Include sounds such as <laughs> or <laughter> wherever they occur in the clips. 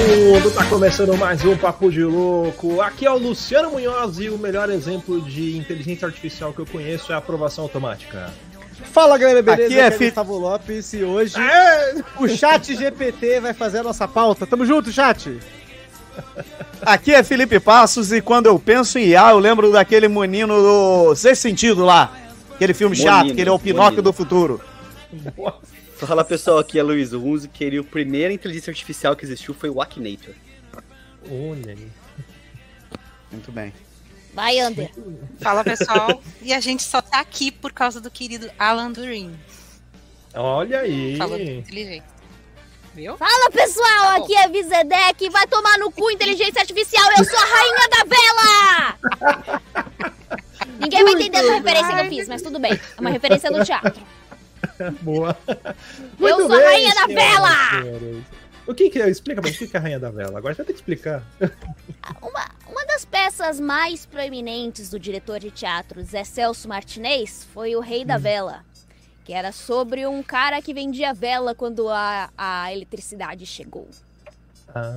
mundo, tá começando mais um Papo de Louco. Aqui é o Luciano Munhoz e o melhor exemplo de inteligência artificial que eu conheço é a aprovação automática. Fala galera, beleza? Aqui é Aqui fi- Gustavo Lopes e hoje É! o chat GPT vai fazer a nossa pauta. Tamo junto, chat! Aqui é Felipe Passos e quando eu penso em IA, eu lembro daquele menino do Sexto Sentido lá. Aquele filme chato, Monino, que ele é o Pinóquio Monino. do futuro. Fala pessoal, aqui é Luiz Runzi, que ele, a primeira inteligência artificial que existiu foi o Akinator. Olha aí. Muito bem. Vai, Ander. Fala pessoal, e a gente só tá aqui por causa do querido Alan Turing. Olha aí. Falando inteligente. Viu? Fala, pessoal. Aqui é Vizedec. Vai tomar no cu inteligência artificial. Eu sou a rainha da vela. Ninguém vai entender essa referência que eu fiz, mas tudo bem. É uma referência do teatro. <laughs> Boa. Eu sou a rainha da vela. O que que é? Explica pra mim o que é a rainha da vela. Agora você vai ter que explicar. Uma, uma das peças mais proeminentes do diretor de teatro Zé Celso Martinez foi O Rei da Vela, que era sobre um cara que vendia vela quando a, a eletricidade chegou. Ah,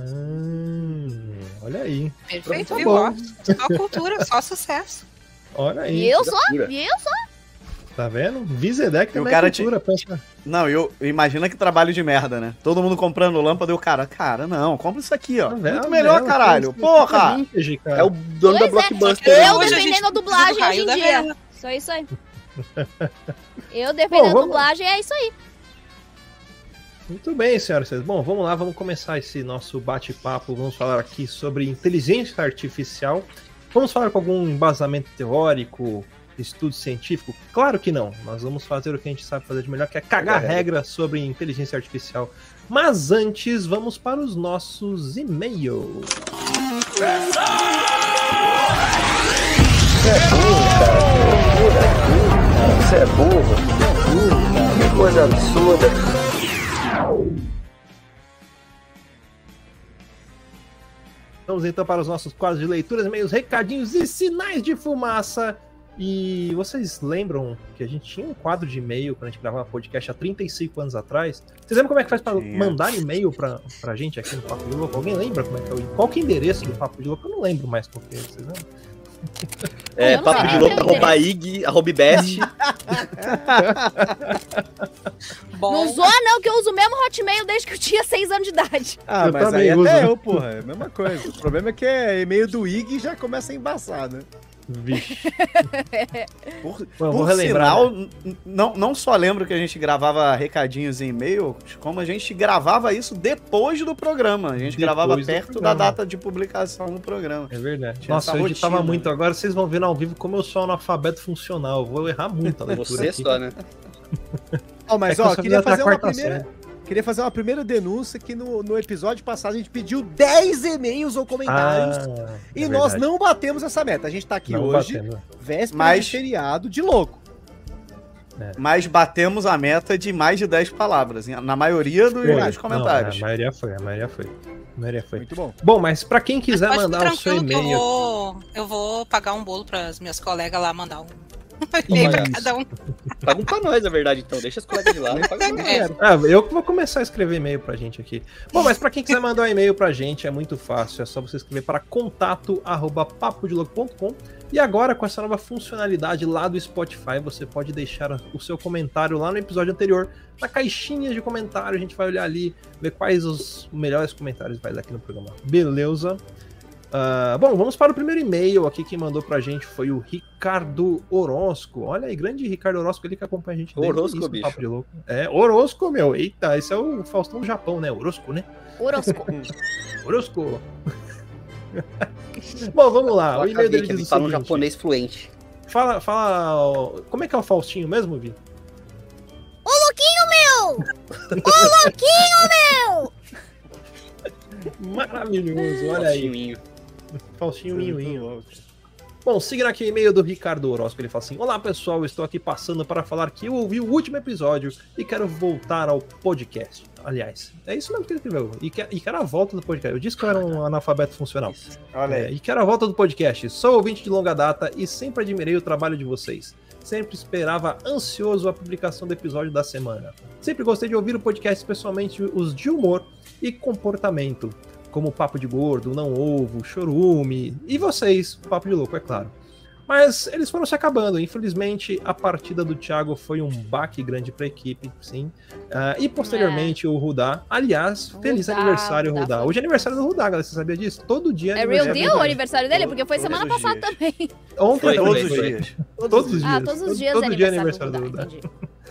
olha aí. Perfeito, Tá viu? bom. Ó, Só cultura, só sucesso. Olha aí. E eu Cultura. e eu só. Tá vendo? Vizedec o também cara é cultura. pensa- Não, eu imagina que trabalho de merda, né? Todo mundo comprando lâmpada e o cara, cara, não, compra isso aqui, ó. A vela- Muito melhor, vela, caralho. Porra! vintage, cara. É o dono Pois da é, Blockbuster. Eu Hoje a defendendo a dublagem hoje em dia. Só isso aí. <laughs> Eu defendendo a dublagem, é isso aí. Muito bem, senhoras e senhores. Bom, vamos lá, vamos começar esse nosso bate-papo. Vamos falar aqui sobre inteligência artificial. Vamos falar com algum embasamento teórico, estudo científico? Claro que não. Nós vamos fazer o que a gente sabe fazer de melhor, que é cagar Cagar regra sobre inteligência artificial. Mas antes, vamos para os nossos e-mails. Você é burro. Que coisa absurda. Vamos então para os nossos quadros de leituras, e-mails, recadinhos e sinais de fumaça. E vocês lembram que a gente tinha um quadro de e-mail quando a gente gravava podcast há 35 anos atrás? Vocês lembram como é que faz para mandar e-mail pra, pra gente aqui no Papo de Louco? Alguém lembra como é que é o Qual que é o endereço do Papo de Louco? Eu não lembro mais qual que é, vocês lembram? É, não papo de louco, arroba IG, arroba best. <laughs> Não zoa não, que eu uso o mesmo Hotmail desde que eu tinha 6 anos de idade. Ah, Eu mas aí uso. até eu, porra, é a mesma coisa. O problema é que é e-mail do IG e já começa a embaçar, né? Vixe. <laughs> Por, Bom, vou por relembrar, sinal, n- não, não só lembro que a gente gravava recadinhos em e-mail, como a gente gravava isso depois do programa. A gente Depois gravava perto programa. da data de publicação do programa. É verdade. Tinha Nossa, eu editava rotina. muito agora. Vocês vão ver no ao vivo como eu sou analfabeto funcional. Eu vou errar muito a leitura Você aqui. só, né? Ó, mas É que eu ó, só queria fazer uma quarta primeira. Queria fazer uma primeira denúncia que no, no episódio passado a gente pediu 10 e-mails ou comentários Ah, e é nós verdade. não batemos essa meta. A gente tá aqui Não hoje, batemos. véspera Mas- de feriado de louco. Mas batemos a meta de mais de 10 palavras, na maioria dos, Foi. comentários. Não, a maioria foi, a maioria foi. A maioria foi. Muito bom. Bom, mas pra quem quiser mandar o seu que eu e-mail. vou, eu vou pagar um bolo para as minhas colegas lá mandar um e-mail pra cada um. Paga um pra nós, na verdade, então. Deixa as colegas de lado. Paga. É, Ah, eu que vou começar a escrever e-mail pra gente aqui. Bom, mas pra quem quiser mandar um e-mail pra gente é muito fácil, é só você escrever para contato@papodelouco.com. E agora com essa nova funcionalidade lá do Spotify, você pode deixar o seu comentário lá no episódio anterior, na caixinha de comentário, a gente vai olhar ali, ver quais os melhores comentários vai dar aqui no programa. Beleza? Ah, bom, vamos para o primeiro e-mail aqui. Quem mandou pra gente foi o Ricardo Orozco. Olha aí, grande Ricardo Orozco, ele que acompanha a gente desde o Orozco, início do bicho. Papo de Louco. É, Orozco, meu. Eita, esse é o Faustão do Japão, né? Orozco, né? Orosco. <laughs> Orozco. Bom, vamos lá. O e-mail dele que ele diz o fala um seguinte. japonês fluente. Fala, fala. ó, Como é que é o Faustinho mesmo, Vi? Ô, louquinho meu! Ô, louquinho meu! <laughs> Maravilhoso, olha aí. Faustinho Minhoinho. Bom, seguindo aqui o e-mail do Ricardo Orozco, ele fala assim: Olá pessoal, eu estou aqui passando para falar que eu ouvi o último episódio e quero voltar ao podcast. Aliás, é isso mesmo que ele escreveu. E, que- e quero a volta do podcast. Eu disse que eu era um <laughs> analfabeto funcional. Olha É, aí. e quero a volta do podcast. Sou ouvinte de longa data e sempre admirei o trabalho de vocês. Sempre esperava ansioso a publicação do episódio da semana. Sempre gostei de ouvir o podcast, especialmente os de humor e comportamento. Como Papo de Gordo, Não Ovo, Chorume e vocês, Papo de Louco, é claro. Mas eles foram se acabando. Infelizmente, a partida do Thiago foi um baque grande para a equipe, sim. Ah, e posteriormente o Rudá. Aliás, feliz Rudá, aniversário, Rudá Rudá. Hoje é aniversário do Rudá, galera. Você sabia disso? Todo dia É real aniversário deal o Rudá. aniversário dele? Porque foi Todos semana os passada dias. também. Ontem Foi, também Todos os foi. dias. Todos os dias. Ah, todos os dias Todo é dia é aniversário, aniversário do do Rudá. Entendi.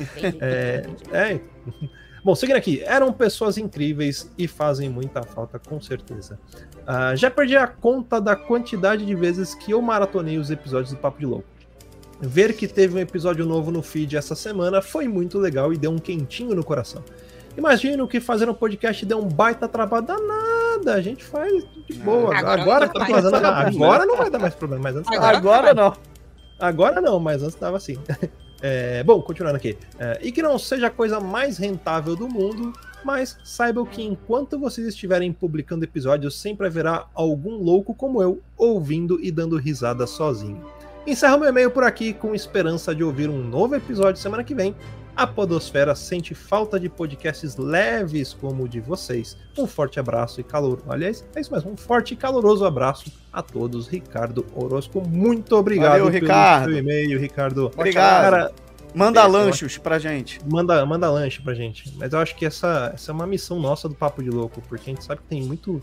Entendi, <laughs> É, entendi. é. Bom, seguindo aqui, eram pessoas incríveis e fazem muita falta, com certeza. Ah, já perdi a conta da quantidade de vezes que eu maratonei os episódios do Papo de Louco. Ver que teve um episódio novo no feed essa semana foi muito legal e deu um quentinho no coração. Imagino que fazer um podcast deu um baita trabalho danada. A gente faz de boa. Agora Agora, não tá vai fazendo. dar mais, Agora não vai dar mais problema, mas antes Agora Agora não. Agora não, mas antes estava assim. <laughs> É, bom, continuando aqui. É, e que não seja a coisa mais rentável do mundo, mas saibam que enquanto vocês estiverem publicando episódios, sempre haverá algum louco como eu ouvindo e dando risada sozinho. Encerro meu e-mail por aqui com esperança de ouvir um novo episódio semana que vem. A Podosfera sente falta de podcasts leves como o de vocês. Um forte abraço e calor. Aliás, é isso mesmo. Um forte e caloroso abraço a todos. Ricardo Orozco, muito obrigado Valeu, pelo Ricardo. seu e-mail, Ricardo. Obrigado. Cara, Manda É, lanchos pra gente. manda, manda lanche pra gente. Mas eu acho que essa, essa é uma missão nossa do Papo de Louco, porque a gente sabe que tem muito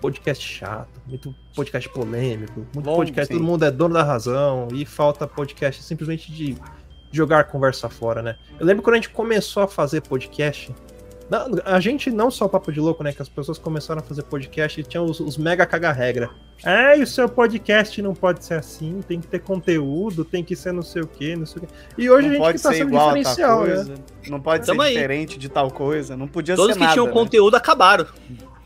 podcast chato, muito podcast polêmico, muito Bom, podcast, sim. todo mundo é dono da razão, e falta podcast simplesmente de jogar conversa fora, né? Eu lembro quando a gente começou a fazer podcast, não, a gente, não só o Papo de Louco, né? Que as pessoas começaram a fazer podcast e tinham os, os mega caga-regra. Ah, e o seu podcast não pode ser assim, tem que ter conteúdo, tem que ser não sei o que, não sei o que. E hoje não a gente pode que tá ser sendo igual a tal diferencial, né? coisa. Não pode Tamo ser aí. diferente de tal coisa. Não podia Todos ser que nada. tinham né? conteúdo acabaram.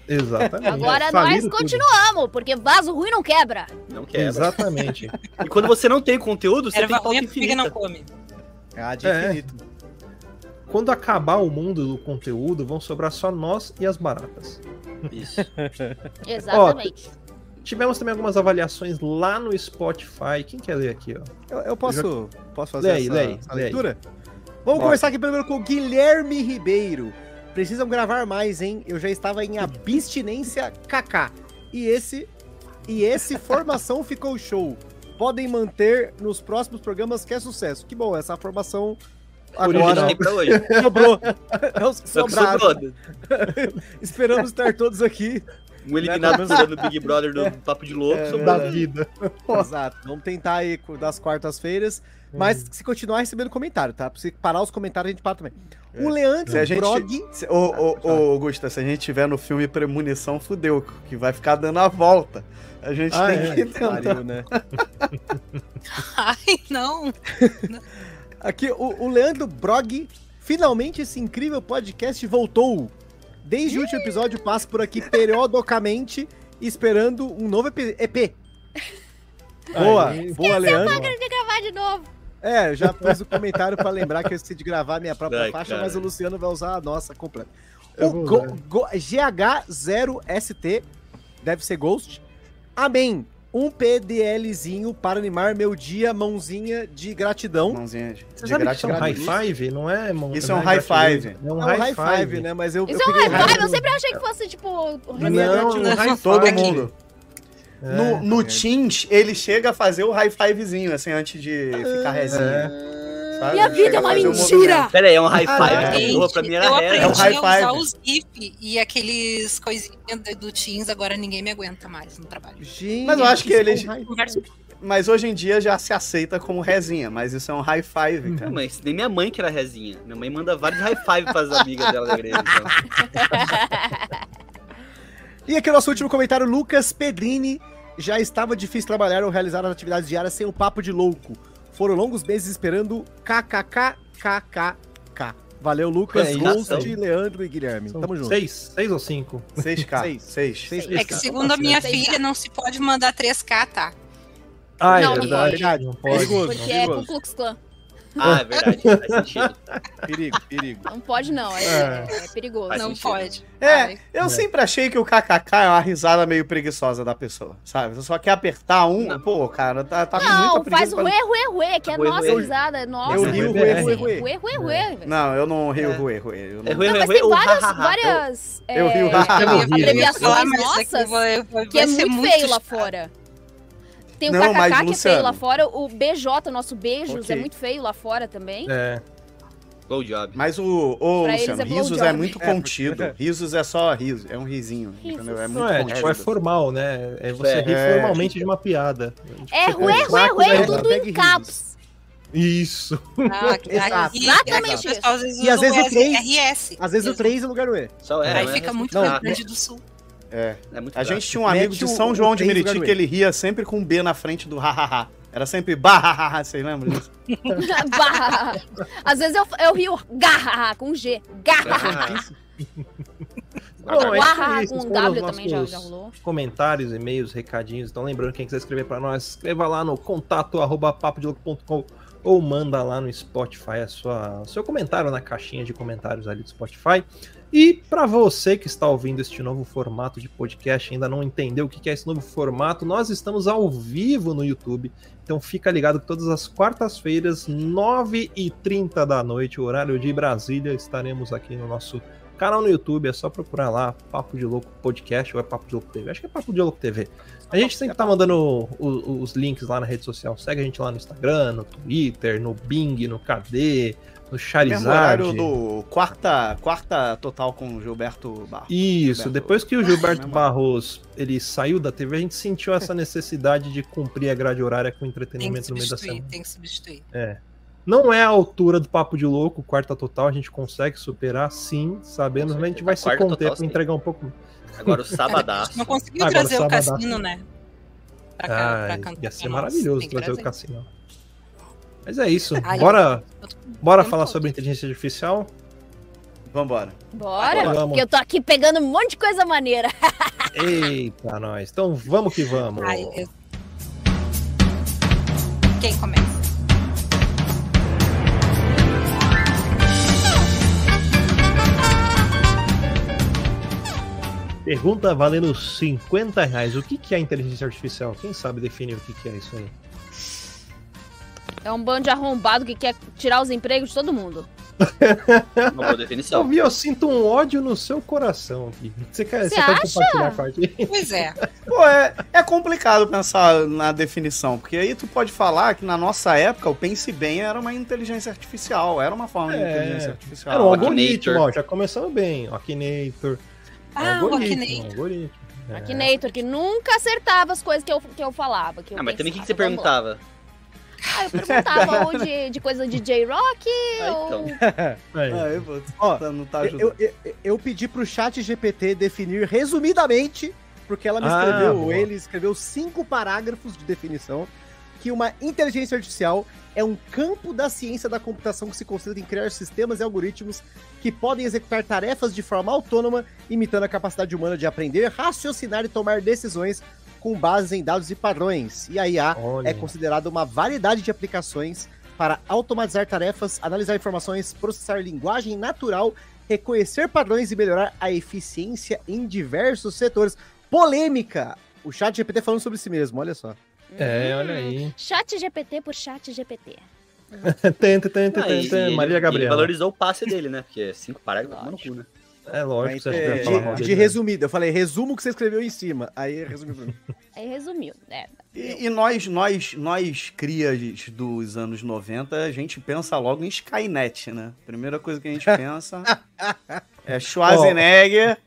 Exatamente. Agora nós tudo. continuamos, porque vaso ruim não quebra. Não quer. Exatamente. <laughs> E quando você não tem conteúdo, você Erva tem pauta é porque não infinita. come. Ah, de É. infinito. Quando acabar o mundo do conteúdo, vão sobrar só nós e as baratas. Isso. <laughs> Exatamente. Tivemos também algumas avaliações lá no Spotify. Quem quer ler aqui, ó? Eu, eu posso, posso fazer aí, essa, aí, essa aí. leitura? Vamos Bora. começar aqui primeiro com o Guilherme Ribeiro. Precisam gravar mais, hein? Eu já estava em abstinência <laughs> KK. E esse e esse formação ficou show. Podem manter nos próximos programas que é sucesso. Que bom, essa formação agora Tem pra hoje. <laughs> sobrou. É os sobrou. <laughs> Esperamos estar todos aqui. Um eliminado Né, tirando o Big Brother do <laughs> Papo de Louco. É. Da vida. Exato. Vamos tentar aí das quartas-feiras. Mas se continuar recebendo comentário, tá? Se parar os comentários, a gente para também. O Leandro Se a gente. Brog. Se, ô, ô, ô, Augusta, se a gente tiver no filme Premonição, fudeu, que vai ficar dando a volta. A gente Ah, tem é. que tentar. Pariu, né? <laughs> Ai, não. <laughs> Aqui, o, o Leandro Brog. Finalmente esse incrível podcast voltou. Desde o último episódio, passo por aqui periodicamente, esperando um novo EP. EP. Boa, Aí. boa, Leandro. De gravar de novo. É, já pus o comentário pra lembrar que eu esqueci de gravar a minha própria Ai, faixa, cara. mas o Luciano vai usar a nossa completa. O Go-. Go- GH0ST, deve ser Ghost. Amém. Um PDLzinho para animar meu dia, mãozinha de gratidão. Mãozinha de, Você de isso é um gratidão. high five? Não é, mão- Isso é não um high gratidão. five. É um É um high, five, né? Mas eu, Isso eu é um high five. Eu sempre achei que fosse, tipo... É Não, gratidão. um high Todo mundo. É. No, no Teams, ele chega a fazer o high fivezinho, assim, antes de ficar resinha. É. sabe? Minha Ele vida chega é a uma mentira! Pera aí, é um high Ah, five. é. essa porra pra mim era eu aprendi É um high a usar five. os GIF e aqueles coisinhas do- Teams, agora ninguém me aguenta mais no trabalho. Gente, Mas eu acho que isso é eles- Mas hoje em dia já se aceita como resinha, mas isso é um high five, Não, cara. mas nem minha mãe que era rezinha. Minha mãe manda vários high five pras amigas dela da igreja. Então. <laughs> E aqui o nosso último comentário, Lucas Pedrini. Já estava difícil trabalhar ou realizar as atividades diárias sem o papo de louco. Foram longos meses esperando kkkkkk. Valeu, Lucas, É. Ghost, Leandro e Guilherme. São Tamo junto. Seis, seis ou cinco? 6K. Seis. 6. Seis. É que segundo a minha filha, não se pode mandar 3K, tá? Ah, é Não, verdade. pode. Não pode. Perigoso. Porque é. Ku Klux Klan. Ah, é verdade, faz sentido. Perigo, perigo. Não pode, não. É, É. é perigoso. Faz Não sentido. pode. É, Ai. eu sempre achei que o kkk é uma risada meio preguiçosa da pessoa, sabe? Você só quer apertar um, Não. pô, cara, tá, tá com Não, muita faz preguiça. o ruê, ruê, que é a nossa risada. Nossa, Eu rio, ruê, ruê, ruê, ruê, ruê, ruê. ruê, ruê. velho. Não, eu não rio, É. ruê, ruê. eu não- É Não, mas tem o várias, várias Eu é, ri o Eu abreviações aqui nossas que é muito feio lá chato. fora. Tem o Não, KKK mas, que é feio Luciano- lá fora, o BJ, nosso beijos, Ok. é muito feio lá fora também. É. Blow job. Mas o, o Pra Luciano, é risos blowjob. é muito É, contido. porque- <laughs> Risos é só riso, é um risinho, entendeu? É muito Não é, contido. tipo, é formal, né? É você É. rir É. formalmente de uma piada. É Tipo, ruê, você ruê, tudo em caps. Isso. <laughs> Aqui, Exato. Exatamente aqui o pessoal às vezes E às vezes o S- três- RS. Às vezes o 3 é lugar do E. Só é, Aí não é fica muito Não, Rio Ah, Grande do Sul. É. É muito A gente tinha um amigo Mete de o- São o João de três Meriti que ele ria sempre com B na frente do hahaha. Era sempre barra, vocês lembram disso? <laughs> Barra. Às vezes eu, eu rio garra com G. Garra. Bom, é isso, com W também já, já rolou. Comentários, e-mails, recadinhos. Então, lembrando, quem quiser escrever para nós, escreva lá no contato arroba papodiloco.com ou manda lá no Spotify a sua, o seu comentário na caixinha de comentários ali do Spotify. E para você que está ouvindo este novo formato de podcast, ainda não entendeu o que é esse novo formato, nós estamos ao vivo no YouTube. Então fica ligado que todas as quartas-feiras, 9h30 da noite, horário de Brasília, estaremos aqui no nosso canal no YouTube. É só procurar lá Papo de Louco Podcast ou é Papo de Louco TV. Acho que é Papo de Louco TV. A gente sempre tá mandando o- o- os links lá na rede social. Segue a gente lá no Instagram, no Twitter, no Bing, no KD, no Mesmo Charizard. horário do quarta, quarta total com o Gilberto Barros. Isso, Gilberto. depois que o Gilberto Mesmo. Barros ele saiu da TV, a gente sentiu essa <laughs> necessidade de cumprir a grade horária com entretenimento no meio da substituir, semana. tem que substituir. Não é a altura do Papo de Louco, quarta total, a gente consegue superar, sim, sabendo, Com mas a gente vai se Quarta conter para entregar um pouco. Agora o <laughs> sabadaço. Não conseguiu Agora, trazer o sábado. cassino, né? Pra, cá, Ah, pra cantar ia ser maravilhoso que trazer o trazer. cassino. Mas é isso. Ai, bora eu bora falar sobre inteligência artificial? Vambora. Bora, Vamos. porque eu tô aqui pegando um monte de coisa maneira. <laughs> Eita, nós. Então vamos que vamos. Ai, eu- Quem começa? Pergunta valendo 50 reais. O que que é inteligência artificial? Quem sabe definir o que que é isso aí? É um bando de arrombado que quer tirar os empregos de todo mundo. Uma boa definição. Eu vi, eu sinto um ódio no seu coração aqui. Você quer, Você acha? compartilhar com a gente? Pois é. <laughs> Pô, é, é complicado pensar na definição, porque aí tu pode falar que na nossa época o Pense Bem era uma inteligência artificial, era uma forma de É, inteligência artificial. Era um algoritmo, ó. Já começamos bem. Akinator. Ah, o algoritmo, Akinator. algoritmo. É. Akinator, que nunca acertava as coisas que eu, que eu falava. Que eu Ah, mas também o que, que você. Vamos lá. Perguntava? Ah, eu perguntava <laughs> ou de, de coisa de J-Rock Ah, ou... então. <laughs> Aí. Ah, eu vou- Ó, tá- não tá Eu, eu, pedi pro chat GPT definir resumidamente, porque ela me Ah, escreveu, boa. ele escreveu cinco parágrafos de definição, que uma inteligência artificial é um campo da ciência da computação que se concentra em criar sistemas e algoritmos que podem executar tarefas de forma autônoma, imitando a capacidade humana de aprender, raciocinar e tomar decisões com base em dados e padrões. E a IA Olha. é considerada uma variedade de aplicações para automatizar tarefas, analisar informações, processar linguagem natural, reconhecer padrões e melhorar a eficiência em diversos setores. Polêmica! O chat GPT falando sobre si mesmo, olha só. É, olha Hum, aí. Chat GPT por chat GPT. <laughs> Tenta, tenta, tenta. Maria Ele Gabriela. valorizou o passe dele, né? Porque cinco parágrafos, mano, cu, né? É lógico, você é, falar mal de, de dele, né? resumido, eu falei, resumo o que você escreveu em cima. Aí resumiu pra mim. Aí resumiu, né? E, e nós, nós, nós, crias dos anos 90, a gente pensa logo em Skynet, né? Primeira coisa que a gente pensa <laughs> é Schwarzenegger,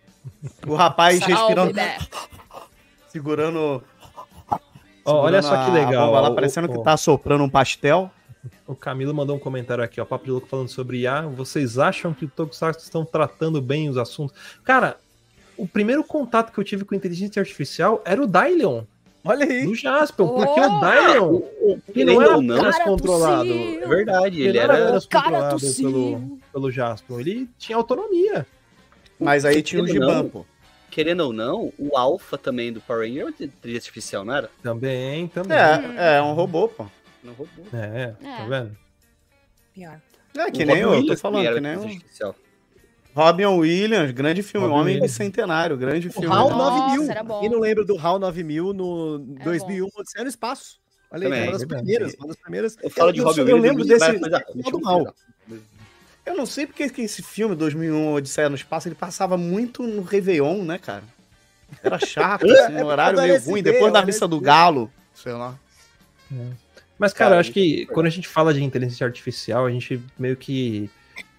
o rapaz Salve, respirando, né? segurando. Ó, olha segurando só que a legal. bomba lá, parecendo o- que tá soprando um pastel. O Camilo mandou um comentário aqui, ó. Papo de louco falando sobre IA. Vocês acham que o Tokusatsu estão tratando bem os assuntos? Cara, o primeiro contato que eu tive com inteligência artificial era o Dylion, Olha aí. do Jaspion. Porque o Oh! Dylion, ele Querendo não era ou não, apenas Cara controlado. É verdade, Ele ele era era. controlado pelo, pelo Jaspion. Ele tinha autonomia. Mas aí tinha o pô. Querendo ou não, o Alpha também do Power Ranger é uma inteligência artificial, não era? Também, também. É, é um robô, pô. Não roubou. É, tá É. vendo? pior. É, que O nem Robin eu, tô Williams falando, era que nem eu. Robin Williams, grande filme, Robin Homem Williams. Bicentenário, grande O filme. HAL Nossa, 9000. era bom. Quem não lembra do HAL 9000 no É 2001, Odisseia no Espaço? Olha aí, Também. uma das primeiras, uma das primeiras. Eu falo de eu, Robin eu Williams. lembro e vai desse final do eu mal. Eu não sei porque que esse filme, 2001, Odisseia no Espaço, ele passava muito no Réveillon, né, cara? Era chato, <laughs> assim, um horário meio ruim, depois da missa do galo, sei lá. Mas, cara, Cara, eu acho que quando a gente fala de inteligência artificial, a gente meio que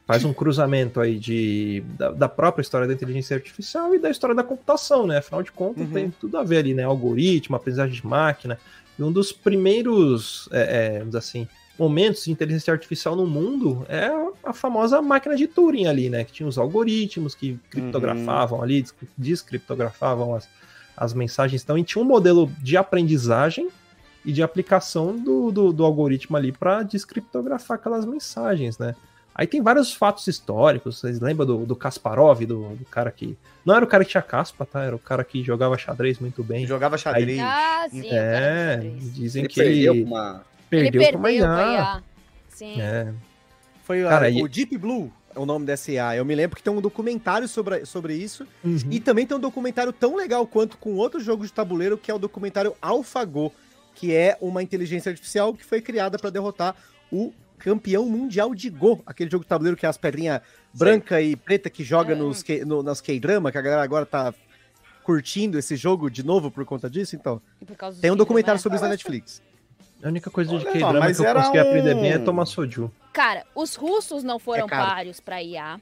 faz um cruzamento aí de, da, da própria história da inteligência artificial e da história da computação, né? Afinal de contas, Uhum. tem tudo a ver ali, né? Algoritmo, aprendizagem de máquina. E um dos primeiros, é, é, vamos dizer assim, momentos de inteligência artificial no mundo é a famosa máquina de Turing ali, né? Que tinha os algoritmos que criptografavam ali, des- descriptografavam as, as mensagens. Então, e tinha um modelo de aprendizagem e de aplicação do, do, do algoritmo ali para descriptografar aquelas mensagens, né? Aí tem vários fatos históricos, vocês lembram do, do Kasparov, do, do cara que. Não era o cara que tinha caspa, tá? Era o cara que jogava xadrez muito bem. Jogava xadrez. Ah, sim. É, xadrez. dizem Ele que perdeu ele uma. Ele perdeu, perdeu pra IA. IA. Sim. É. Foi Cara, a- e- o Deep Blue, é o nome dessa IA. Eu me lembro que tem um documentário sobre, sobre isso. Uhum. E também tem um documentário tão legal quanto com outro jogo de tabuleiro, que é o documentário AlphaGo, que é uma inteligência artificial que foi criada para derrotar o campeão mundial de Go, aquele jogo de tabuleiro que é as pedrinhas branca e preta que joga É. nos, no, nas K-drama, que a galera agora tá curtindo esse jogo de novo por conta disso, então. Tem um documentário né? sobre isso na Netflix. A única coisa de K-drama que eu consegui aprender bem é um- tomar soju. Cara, os russos não foram É caro. páreos pra IA.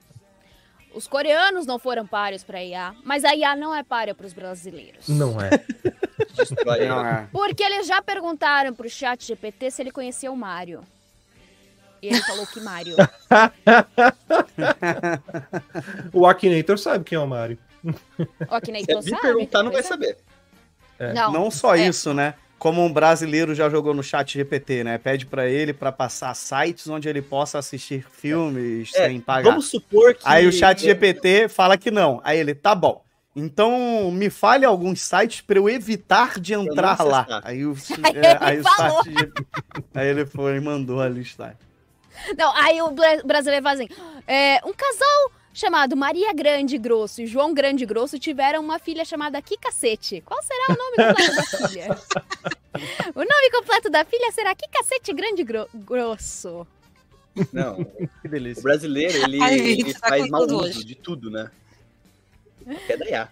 Os coreanos não foram páreos pra IA. Mas a IA não é páreo pros brasileiros. Não é. Não, é. Porque eles já perguntaram pro chat GPT se ele conhecia o Mario. E ele falou que Mario. <laughs> O Akinator sabe quem é o Mario. Que nem Se sabe. perguntar, não vai Pois é. saber. Não, Não só é. isso, né? Como um brasileiro já jogou no chat GPT, né? Pede pra ele pra passar sites onde ele possa assistir filmes É, sem pagar. Vamos supor que. Aí o chat GPT fala que não. Aí ele, tá bom. Então, me fale alguns sites pra eu evitar de entrar lá. Aí o, <laughs> Aí é, ele aí o site GPT Aí ele foi e mandou a listagem. Não, aí o bra- brasileiro fala assim: é, um casal chamado Maria Grande Grosso e João Grande Grosso tiveram uma filha chamada Que Cacete. Qual será o nome completo da filha? <laughs> o nome completo da filha será Que Cacete Grande Gro- Grosso. Não, Que o delícia. brasileiro, ele, Ai, ele você tá faz mau uso hoje. de tudo, né? É da IA.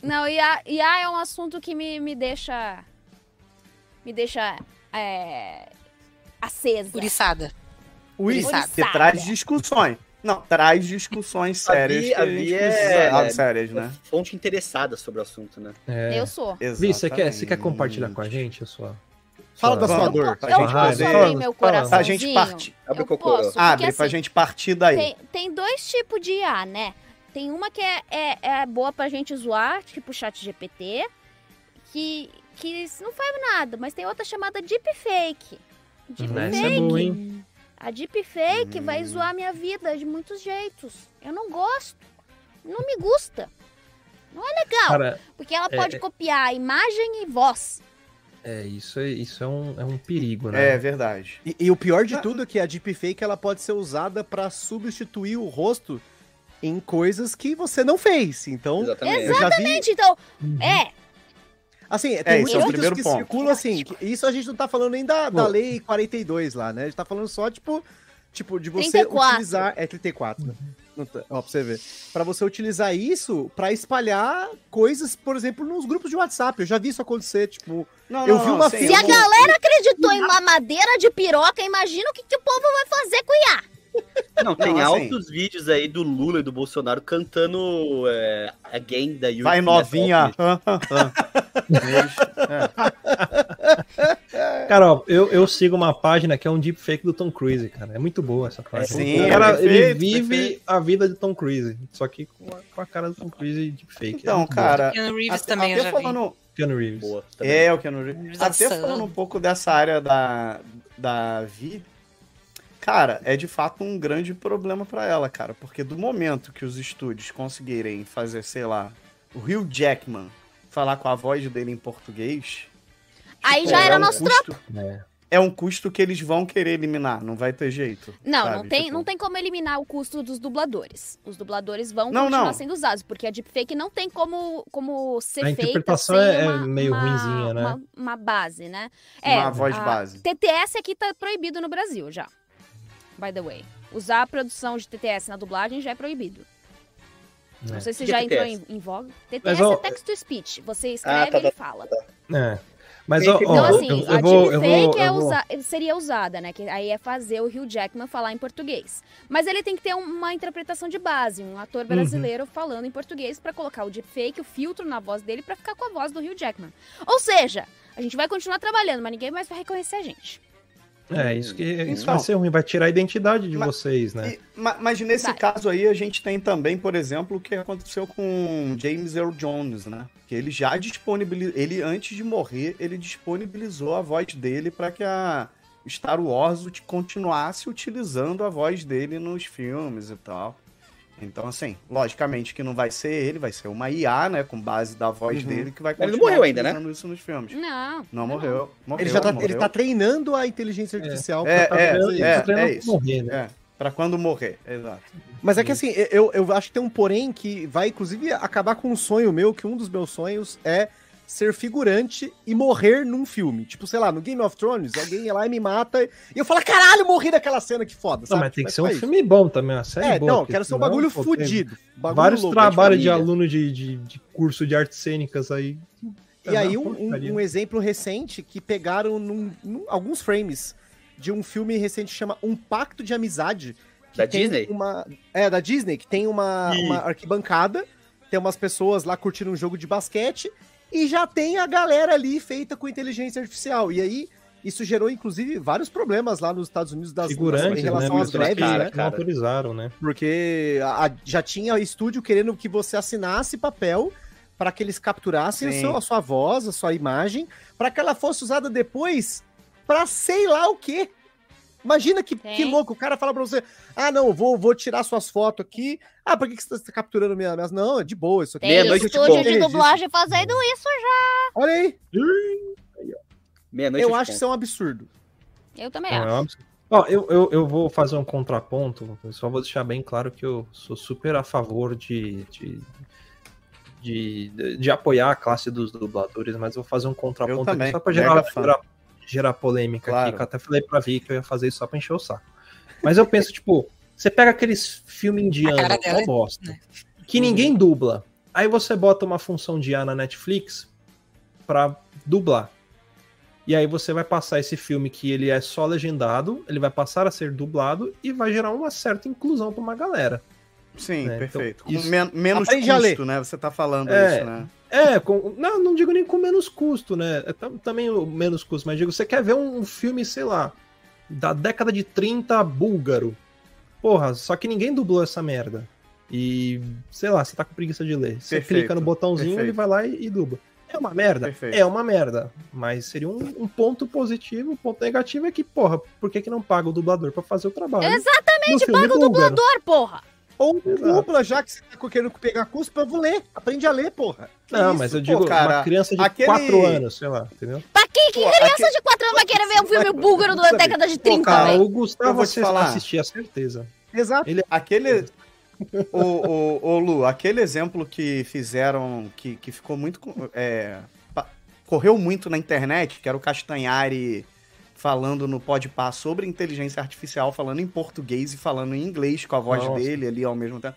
Não, IA, IA é um assunto que me, me deixa. Me deixa. É, acesa. Puriçada. Ui, Ouriçada. Porque traz discussões. Não, traz discussões sérias. A gente a Bia é- ah, sérias, né? Fonte interessada sobre o assunto, né? É. Eu sou. Vi, você quer, você quer compartilhar com a gente a sua. Fala da sua- Eu, dor. eu posso poder- abrir meu coraçãozinho? Pra gente partir. Abre Eu o cocô. posso, Abre porque, pra assim, gente partir daí. Tem, tem dois tipos de IA, né? Tem uma que é, é, é boa pra gente zoar, tipo o chat GPT, que, que não faz nada, mas tem outra chamada Deepfake. Essa é boa, Deepfake. hein? A Deepfake Hum. vai zoar minha vida de muitos jeitos. Eu não gosto. Não me gusta. Não é legal, Cara, porque ela é- pode é- copiar imagem e voz. é, isso, é, isso é, um, é um perigo, né? É verdade. E, e o pior de tudo é que a deepfake ela pode ser usada pra substituir o rosto em coisas que você não fez. Então, Exatamente. eu já vi. Então, Uhum. é, Assim, É, tem é o muitos vídeos primeiro que ponto. circulam assim. que isso a gente não tá falando nem da, da lei 42 lá, né? A gente tá falando só, tipo, tipo de você 34. utilizar. É 34, né? Não tá- Ó, pra você ver. Pra você utilizar isso pra espalhar coisas, por exemplo, nos grupos de WhatsApp. Eu já vi isso acontecer, tipo. Não, Eu vi uma Se a não- galera acreditou em mamadeira de piroca, imagina o que, que o povo vai fazer com IA. <laughs> Não, tem Não, assim- altos vídeos aí do Lula e do Bolsonaro cantando é, Again da YouTube. Vai novinha. Cara, ó, eu, eu sigo uma página que é um deepfake do Tom Cruise, cara. É muito boa essa página. sim, o cara, é perfeito, ele vive perfeito. a vida de Tom Cruise, só que com a, com a cara do Tom Cruise e deepfake. É Então, cara. Keanu Reeves até- também eu até já vi. falando, boa. Keanu Reeves. Boa. É, o Keanu Reeves. Reeves Até falando um pouco dessa área da, da Vi, cara, é de fato um grande problema pra ela, cara. Porque do momento que os estúdios conseguirem fazer, sei lá, o Hugh Jackman falar com a voz dele em português. Aí tipo, já é era um nosso custo- É. é um custo que eles vão querer eliminar, não vai ter jeito. Não, sabe? não tem, Tipo, não tem como eliminar o custo dos dubladores. Os dubladores vão Não, continuar não. sendo usados, porque a deepfake não tem como, como ser A feita interpretação sem é- é uma, meio uma- ruinzinha, né? Uma, uma base, né? Uma voz a base. TTS aqui tá proibido no Brasil já. By the way. Usar a produção de TTS na dublagem já é proibido. É. Não sei se que é já entrou TTS? em, em voga. TTS Mas, é ó, text to speech. Você escreve tá, e ele tá, fala. É. Mas, ó, que- ó, Então, eu- assim, eu, a vou, eu vou, é eu vou- usa- seria usada, né? Que aí é fazer o Hugh Jackman falar em português. Mas ele tem que ter uma interpretação de base, um Uhum. ator brasileiro falando em português pra colocar o deepfake, o filtro na voz dele pra ficar com a voz do Hugh Jackman. Ou seja, a gente vai continuar trabalhando, mas ninguém mais vai reconhecer a gente. É, isso que isso Então. vai ser ruim, vai tirar a identidade de Mas- vocês, né? E- ma- mas nesse Vai. caso aí, a gente tem também, por exemplo, o que aconteceu com James Earl Jones, né? Que ele já disponibilizou. Ele, antes de morrer, ele disponibilizou a voz dele para que a Star Wars continuasse utilizando a voz dele nos filmes e tal. Então, assim, logicamente que não vai ser ele, vai ser uma IA, né? Com base da voz Uhum. dele, que vai Ele não continuar morreu ainda, né? isso nos filmes. Não. Não morreu. morreu Ele já tá, morreu. ele tá treinando a inteligência artificial É, pra é, fazer isso. é. Tá treinando pra isso. morrer, né? É, pra quando morrer, exato. Mas é que assim, eu, eu acho que tem um porém que vai, inclusive, acabar com um sonho meu, que um dos meus sonhos é ser figurante e morrer num filme. Tipo, sei lá, no Game of Thrones, alguém ia lá e me mata e eu falo, caralho, morri daquela cena, que foda, Não, sabe? mas tem que ser um é isso. filme bom também, uma série É, boa. não, quero ser um bagulho tem fudido. bagulho Vários louco, trabalhos de, aluno de, de, de curso de artes cênicas aí. E aí, um, um- um exemplo recente que pegaram num- num- alguns frames de um filme recente que chama Um Pacto de Amizade. que Da tem Disney? Uma, é, da Disney, que tem uma, Ih. uma arquibancada, tem umas pessoas lá curtindo um jogo de basquete, e já tem a galera ali feita com inteligência artificial. E aí, isso gerou, inclusive, vários problemas lá nos Estados Unidos das, em relação né? às pessoas greves, que né? não cara. autorizaram, né? Porque a- a- já tinha estúdio querendo que você assinasse papel para que eles capturassem seu- a sua voz, a sua imagem, para que ela fosse usada depois para sei lá o quê. Imagina que, Tem. que louco, o cara fala pra você: ah, não, eu vou, vou tirar suas fotos aqui. Ah, por que, que você tá capturando minhas. minhas... Não, é de boa, isso aqui. Tem Meia-noite, estúdio tipo, de registro. dublagem fazendo isso. Olha aí, Meia-noite eu acho que isso é um absurdo. Eu também é acho. um absurdo. Ó, eu, eu, eu vou fazer um contraponto. Eu só vou deixar bem claro que eu sou super a favor de, de, de, de apoiar a classe dos dubladores, mas eu vou fazer um contraponto também, aqui só pra gerar, fã. gerar, gerar polêmica Claro. aqui, que eu até falei pra Vi que eu ia fazer isso só pra encher o saco. Mas eu penso, <laughs> tipo, você pega aqueles filmes indianos, ó é- bosta, né? que ninguém dubla. Aí você bota uma função de IA na Netflix pra dublar. E aí você vai passar esse filme que ele é só legendado, ele vai passar a ser dublado e vai gerar uma certa inclusão pra uma galera. Sim, É, então, perfeito. Com isso- men- menos Aprende a custo, né? Você tá falando É. isso, né? É, com, não, não digo nem com menos custo, né? É tam- também o menos custo, mas digo, você quer ver um filme, sei lá, da década de 30 búlgaro. Porra, só que ninguém dublou essa merda. E, sei lá, você tá com preguiça de ler. Você Perfeito, clica no botãozinho, perfeito. ele vai lá e, e dubla. É uma merda? Perfeito. É uma merda. Mas seria um, um ponto positivo, um ponto negativo é que, porra, por que, que não paga o dublador pra fazer o trabalho? Exatamente, paga o dublador, porra. Ou dupla, já que você tá querendo pegar custo, eu vou ler. Aprende a ler, porra. Que Não, isso, mas eu pô, digo cara, uma criança de aquele- 4 anos, sei lá, entendeu? Pra quem que Pô, criança aquele- de 4 anos vai querer ver um filme búlgaro da década de 30, cara, Ah, velho? o Gustavo vou te assist- falar. assistia, certeza. Exato. Aquele. <laughs> o, o, o Lu, aquele exemplo que fizeram, que, que ficou muito. é, correu muito na internet, que era o Castanhari falando no Podpah sobre inteligência artificial, falando em português e falando em inglês com a voz Nossa. dele ali ao mesmo tempo.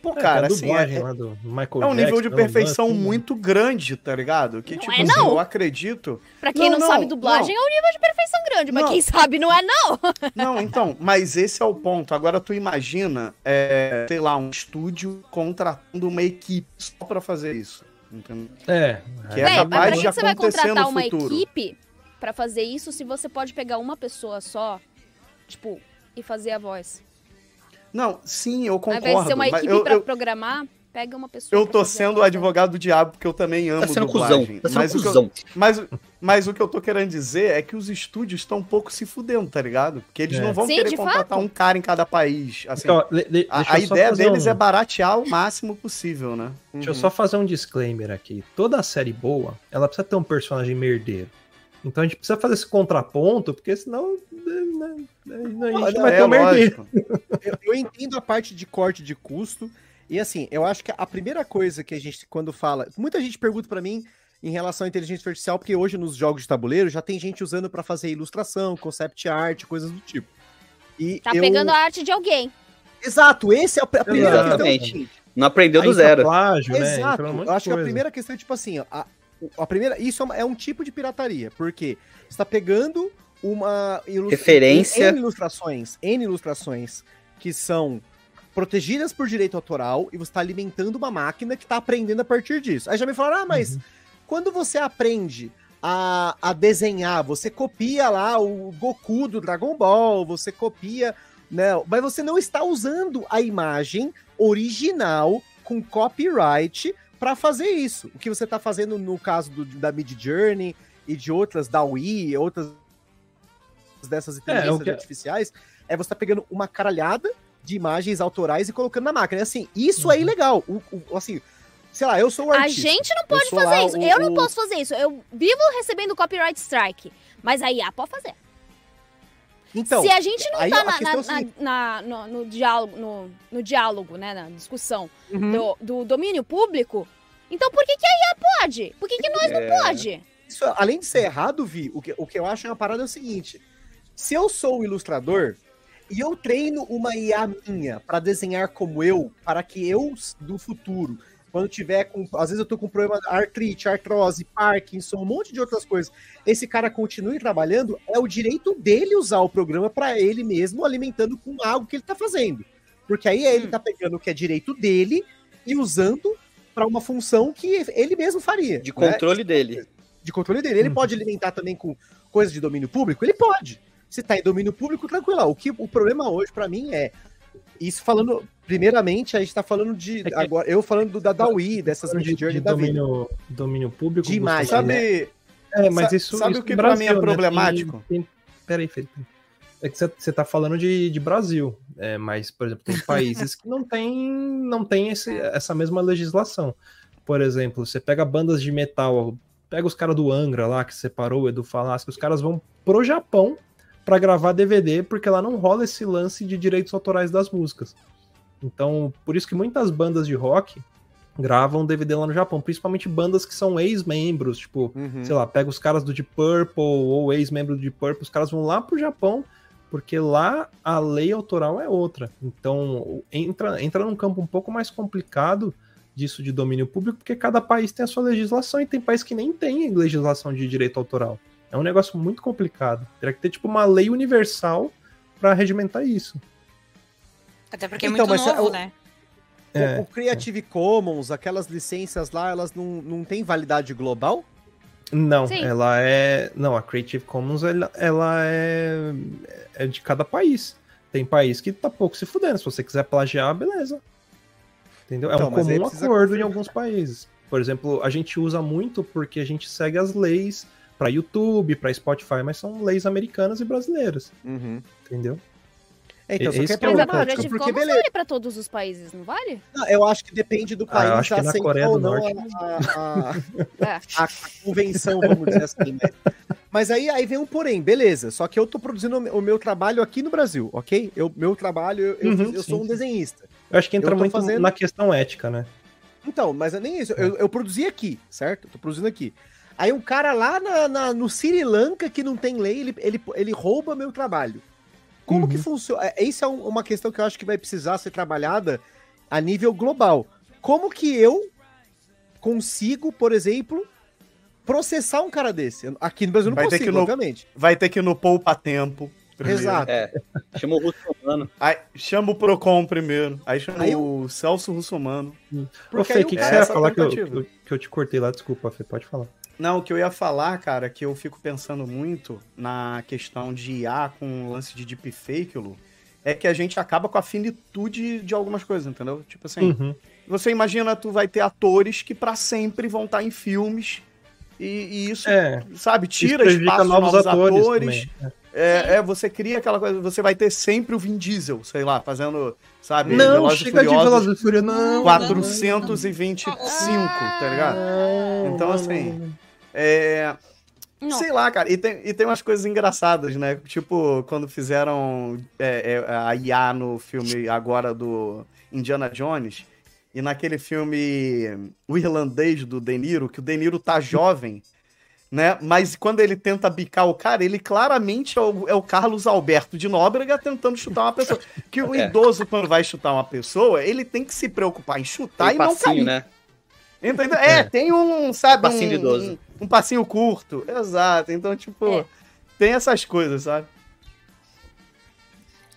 Pô, É, cara, assim, é, lá do Michael é um nível de Jackson, perfeição né, tudo. muito grande, tá ligado? Que, Não tipo, é, assim, não. eu acredito. Pra quem não, Não, sabe não, dublagem, é um nível de perfeição grande, mas Não. quem sabe não é, não. <laughs> Não, então, mas esse é o ponto. Agora tu imagina, é, sei lá, um estúdio contratando uma equipe só pra fazer isso. Entendeu? É, Que é Véi, mas capaz pra de que que você vai contratar uma equipe pra fazer isso se você pode pegar uma pessoa só, tipo, e fazer a voz? Não, sim, eu Ao concordo. invés de ser uma equipe eu, pra eu, programar, pega uma pessoa eu tô sendo o voz. advogado do diabo, porque eu também amo Tá sendo dublagem. cuzão. Tá sendo mas, o que eu, cuzão. mas, mas o que eu tô querendo dizer é que os estúdios estão um pouco se fudendo, tá ligado? Porque eles É. não vão Sim, querer contratar fato. um cara em cada país. Assim, Então, le- le- a, a ideia deles um- é baratear o máximo possível, né? Deixa eu só fazer um disclaimer aqui. Toda série boa, ela precisa ter um personagem merdeiro. Então a gente precisa fazer esse contraponto, porque senão né, né, a gente Não, vai é ter uma herdeira. lógico. <laughs> eu, eu entendo a parte de corte de custo. E assim, eu acho que a primeira coisa que a gente, quando fala. Muita gente pergunta pra mim em relação à inteligência artificial, porque hoje nos jogos de tabuleiro já tem gente usando pra fazer ilustração, concept art, coisas do tipo. E Tá eu- pegando a arte de alguém. Exato, esse é a, a primeira Exatamente. questão. Não aprendeu Aí do entra zero. Plágio, né? Exato. Um Eu acho que a coisa. primeira questão é tipo assim, ó, a, a primeira, isso é, é um tipo de pirataria, porque você tá pegando uma ilustra- Referência. N ilustrações, N ilustrações que são protegidas por direito autoral e você está alimentando uma máquina que está aprendendo a partir disso. Aí já me falaram, ah, mas quando você aprende a, a desenhar, você copia lá o Goku do Dragon Ball, você copia, né? Mas você não está usando a imagem original com copyright para fazer isso. O que você está fazendo no caso do- da Mid Journey e de outras da Wii, outras dessas inteligências o que- artificiais, é você tá pegando uma caralhada de imagens autorais e colocando na máquina. Assim, isso é ilegal. O, o- assim, sei lá, eu sou o A artista. gente não pode fazer lá isso. o- eu não posso fazer isso. Eu vivo recebendo copyright strike. Mas a IA pode fazer. Então, Se a gente não tá a na, é na- na- no, no diálogo, no, no diálogo, né, na discussão uhum. do, do domínio público, então por que, que a IA pode? Por que, que nós É. não pode? isso, além de ser errado, Vi, o que, o que eu acho é uma parada é o seguinte: se eu sou o ilustrador e eu treino uma IA minha para desenhar como eu, para que eu, do futuro, quando tiver com. Às vezes eu tô com problema de artrite, artrose, Parkinson, um monte de outras coisas. Esse cara continue trabalhando, é o direito dele usar o programa para ele mesmo, alimentando com algo que ele tá fazendo. Porque aí ele Hum. tá pegando o que é direito dele e usando para uma função que ele mesmo faria. De né? controle dele. de controle dele. Ele Uhum. pode alimentar também com coisas de domínio público? Ele pode. Se tá em domínio público, tranquilo. O que o problema hoje pra mim é isso falando, primeiramente, a gente tá falando de É que- agora, eu falando do, da Dawi, dessas Mid Journey de da vida. domínio, domínio público. De imagem, Gustavo, né? Sabe, É, mas Sa- isso. sabe isso o que no pra mim é Brasil, né? problemático? Tem, tem... Peraí, Felipe. É que você tá falando de, de Brasil, é, mas, por exemplo, tem países que não tem, não tem esse, essa mesma legislação. Por exemplo, você pega bandas de metal, pega os caras do Angra lá, que separou o Edu Falasco, os caras vão pro Japão pra gravar DVD, porque lá não rola esse lance de direitos autorais das músicas. Então, por isso que muitas bandas de rock gravam DVD lá no Japão, principalmente bandas que são ex-membros, tipo, Uhum. sei lá, pega os caras do Deep Purple ou ex-membro do Deep Purple, os caras vão lá pro Japão, porque lá a lei autoral é outra. Então, entra, entra num campo um pouco mais complicado disso de domínio público, porque cada país tem a sua legislação e tem país que nem tem legislação de direito autoral. É um negócio muito complicado. Teria que ter, tipo, uma lei universal para regimentar isso. Até porque é Então, muito é novo, o- né? O- É, o Creative Commons, aquelas licenças lá, elas não, não têm validade global? Não, Sim. ela é. Não, a Creative Commons ela, ela é, é de cada país. Tem país que tá pouco se fudendo. Se você quiser plagiar, beleza. Entendeu? É Então, um mas aí comum acordo em alguns países. Por exemplo, a gente usa muito porque a gente segue as leis para YouTube, para Spotify, mas são leis americanas e brasileiras. Entendeu? É, então, só que é é Mas a problemático, Creative porque beleza. vale pra todos os países, não vale? Não, eu acho que depende do Ah, país eu acho que na aceitar Coreia ou do não Norte- a, a- <laughs> É. a- a convenção, vamos dizer assim, né? Mas aí, aí vem um porém, beleza. Só que eu tô produzindo o meu- trabalho aqui no Brasil, ok? Eu, meu trabalho, eu, eu, Uhum, eu sim, sou um desenhista. Eu acho que entra Eu muito fazendo- na questão ética, né? Então, mas é nem isso. Eu, eu produzi aqui, certo? Eu tô produzindo aqui. Aí um cara lá na, na- no Sri Lanka que não tem lei, ele, ele, ele rouba meu trabalho. Como Uhum. que funciona? É, Isso é um- uma questão que eu acho que vai precisar ser trabalhada a nível global. Como que eu consigo, por exemplo, processar um cara desse? Aqui no Brasil não Vai ter consigo, que no- obviamente. vai ter que ir no poupa tempo. primeiro. Exato. É. Chama o Russomano. Aí chama o Procon primeiro. Aí chama Aí o Celso Russomano. Ô, Porque Fê, aí o que, que você ia essa falar que eu, tentativa. que eu- que eu te cortei lá? Desculpa, Fê, pode falar. Não, o que eu ia falar, cara, que eu fico pensando muito na questão de IA com o lance de deepfake, Lu, é que a gente acaba com a finitude de algumas coisas, entendeu? Tipo assim, Uhum. você imagina, tu vai ter atores que pra sempre vão estar em filmes e, e isso, É, sabe, isso tira prejudica espaço novos, novos atores. também. É, é, você cria aquela coisa, você vai ter sempre o Vin Diesel, sei lá, fazendo, sabe, Não, Velozes chega de Furiosos Velozes e Furiosos, não. 425, tá ligado? não, Então, não, assim, não. É, Não. Sei lá, cara. E tem, e tem umas coisas engraçadas, né? Tipo, quando fizeram é, é, a IA no filme agora do Indiana Jones. E naquele filme O Irlandês do De Niro, que o De Niro tá jovem, <laughs> né? Mas quando ele tenta bicar o cara, ele claramente é o, é o Carlos Alberto de Nóbrega tentando chutar uma pessoa. Que o <laughs> É. idoso, quando vai chutar uma pessoa, ele tem que se preocupar em chutar Tem e não passinho, cair. né? Entendeu? É, É. tem um, sabe, Passinho um, de idoso. Um, um passinho curto. Exato. Então, tipo, É. tem essas coisas, sabe?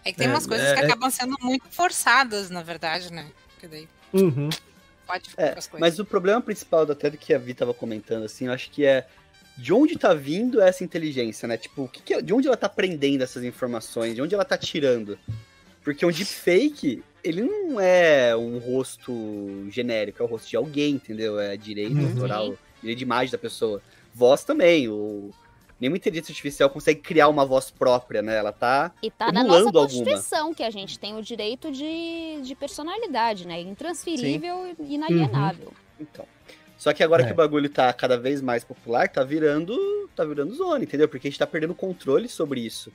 É que tem É, umas coisas é- que é- acabam sendo muito forçadas, na verdade, né? Porque daí Uhum. pode ficar É, as coisas. mas o problema principal, até do que a Vi tava comentando, assim, eu acho que é de onde tá vindo essa inteligência, né? Tipo, o que que é- de onde ela tá aprendendo essas informações, de onde ela tá tirando. Porque um deepfake, ele não é um rosto genérico, é o rosto de alguém, entendeu? É direito Uhum. autoral, direito de imagem da pessoa. Voz também, o... Nenhuma inteligência artificial consegue criar uma voz própria, né? Ela tá E tá na nossa alguma. Constituição que a gente tem o direito de, de personalidade, né? Intransferível e inalienável. Então. Só que agora É. que o bagulho tá cada vez mais popular, tá virando, tá virando zona, entendeu? Porque a gente tá perdendo controle sobre isso.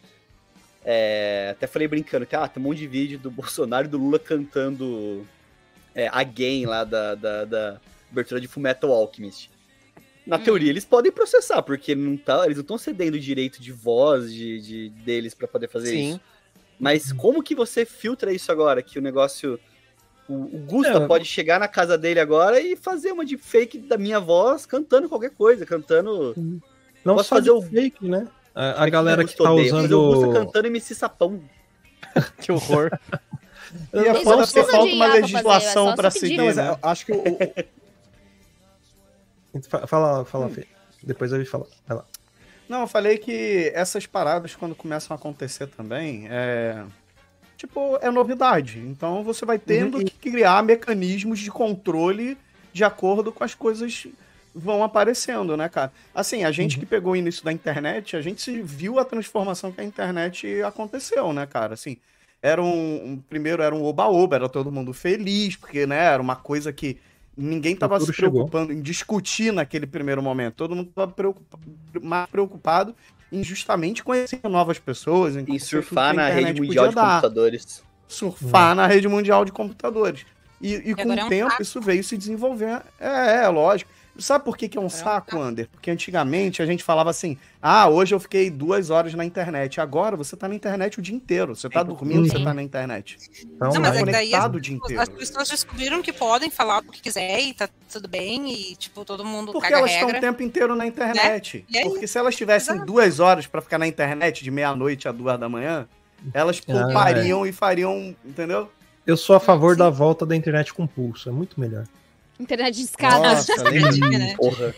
É, até falei brincando que ah, tem um monte de vídeo do <laughs> Bolsonaro e do Lula cantando é, Again lá da, da, da abertura de Fullmetal Alchemist. Na Hum. teoria, eles podem processar, porque não tá, eles não estão cedendo o direito de voz de, de- deles pra poder fazer Sim. isso. Mas como que você filtra isso agora? Que o negócio. O, o Gusta É. pode chegar na casa dele agora e fazer uma deepfake da minha voz cantando qualquer coisa, cantando. Não Posso só fazer de o- fake, né? A, a galera que tá fazer o usando. cantando MC Sapão. <laughs> Que horror. E é precisam falta de uma legislação é pra você seguir. Não, né? acho que o, o- <laughs> Fa- Fala, fala, Fê. Depois eu vi falar. Vai lá. Não, eu falei que essas paradas, quando começam a acontecer também, é. Tipo, é novidade. Então você vai tendo Uhum. que criar mecanismos de controle de acordo com as coisas vão aparecendo, né, cara? Assim, a gente que pegou o início da internet, a gente se viu a transformação que a internet aconteceu, né, cara? Assim, era um, um- primeiro era um oba-oba, era todo mundo feliz, porque, né, era uma coisa que ninguém tava se futuro chegou. preocupando em discutir naquele primeiro momento. Todo mundo tava preocupa- mais preocupado em justamente conhecer novas pessoas, em E surfar na rede mundial de dar computadores. surfar na rede mundial de computadores. E, e com é o um tempo isso veio se desenvolver. É, é, lógico. Sabe por que, que é um saco, Ander? Porque antigamente a gente falava assim: ah, hoje eu fiquei duas horas na internet. Agora você tá na internet o dia inteiro. Você tá dormindo, você Sim. tá na internet. Então, Não, mas tá é daí as, o dia as inteiro. pessoas descobriram que podem falar o que quiser e tá tudo bem, e tipo, todo mundo Porque caga elas estão o tempo inteiro na internet. E aí? Porque se elas tivessem Exato. duas horas pra ficar na internet de meia-noite a duas da manhã, elas Ah, poupariam e fariam, entendeu? eu sou a favor Sim. da volta da internet com pulso. É muito melhor. Internet de escada. Nossa, <laughs> lembra? né? Porra.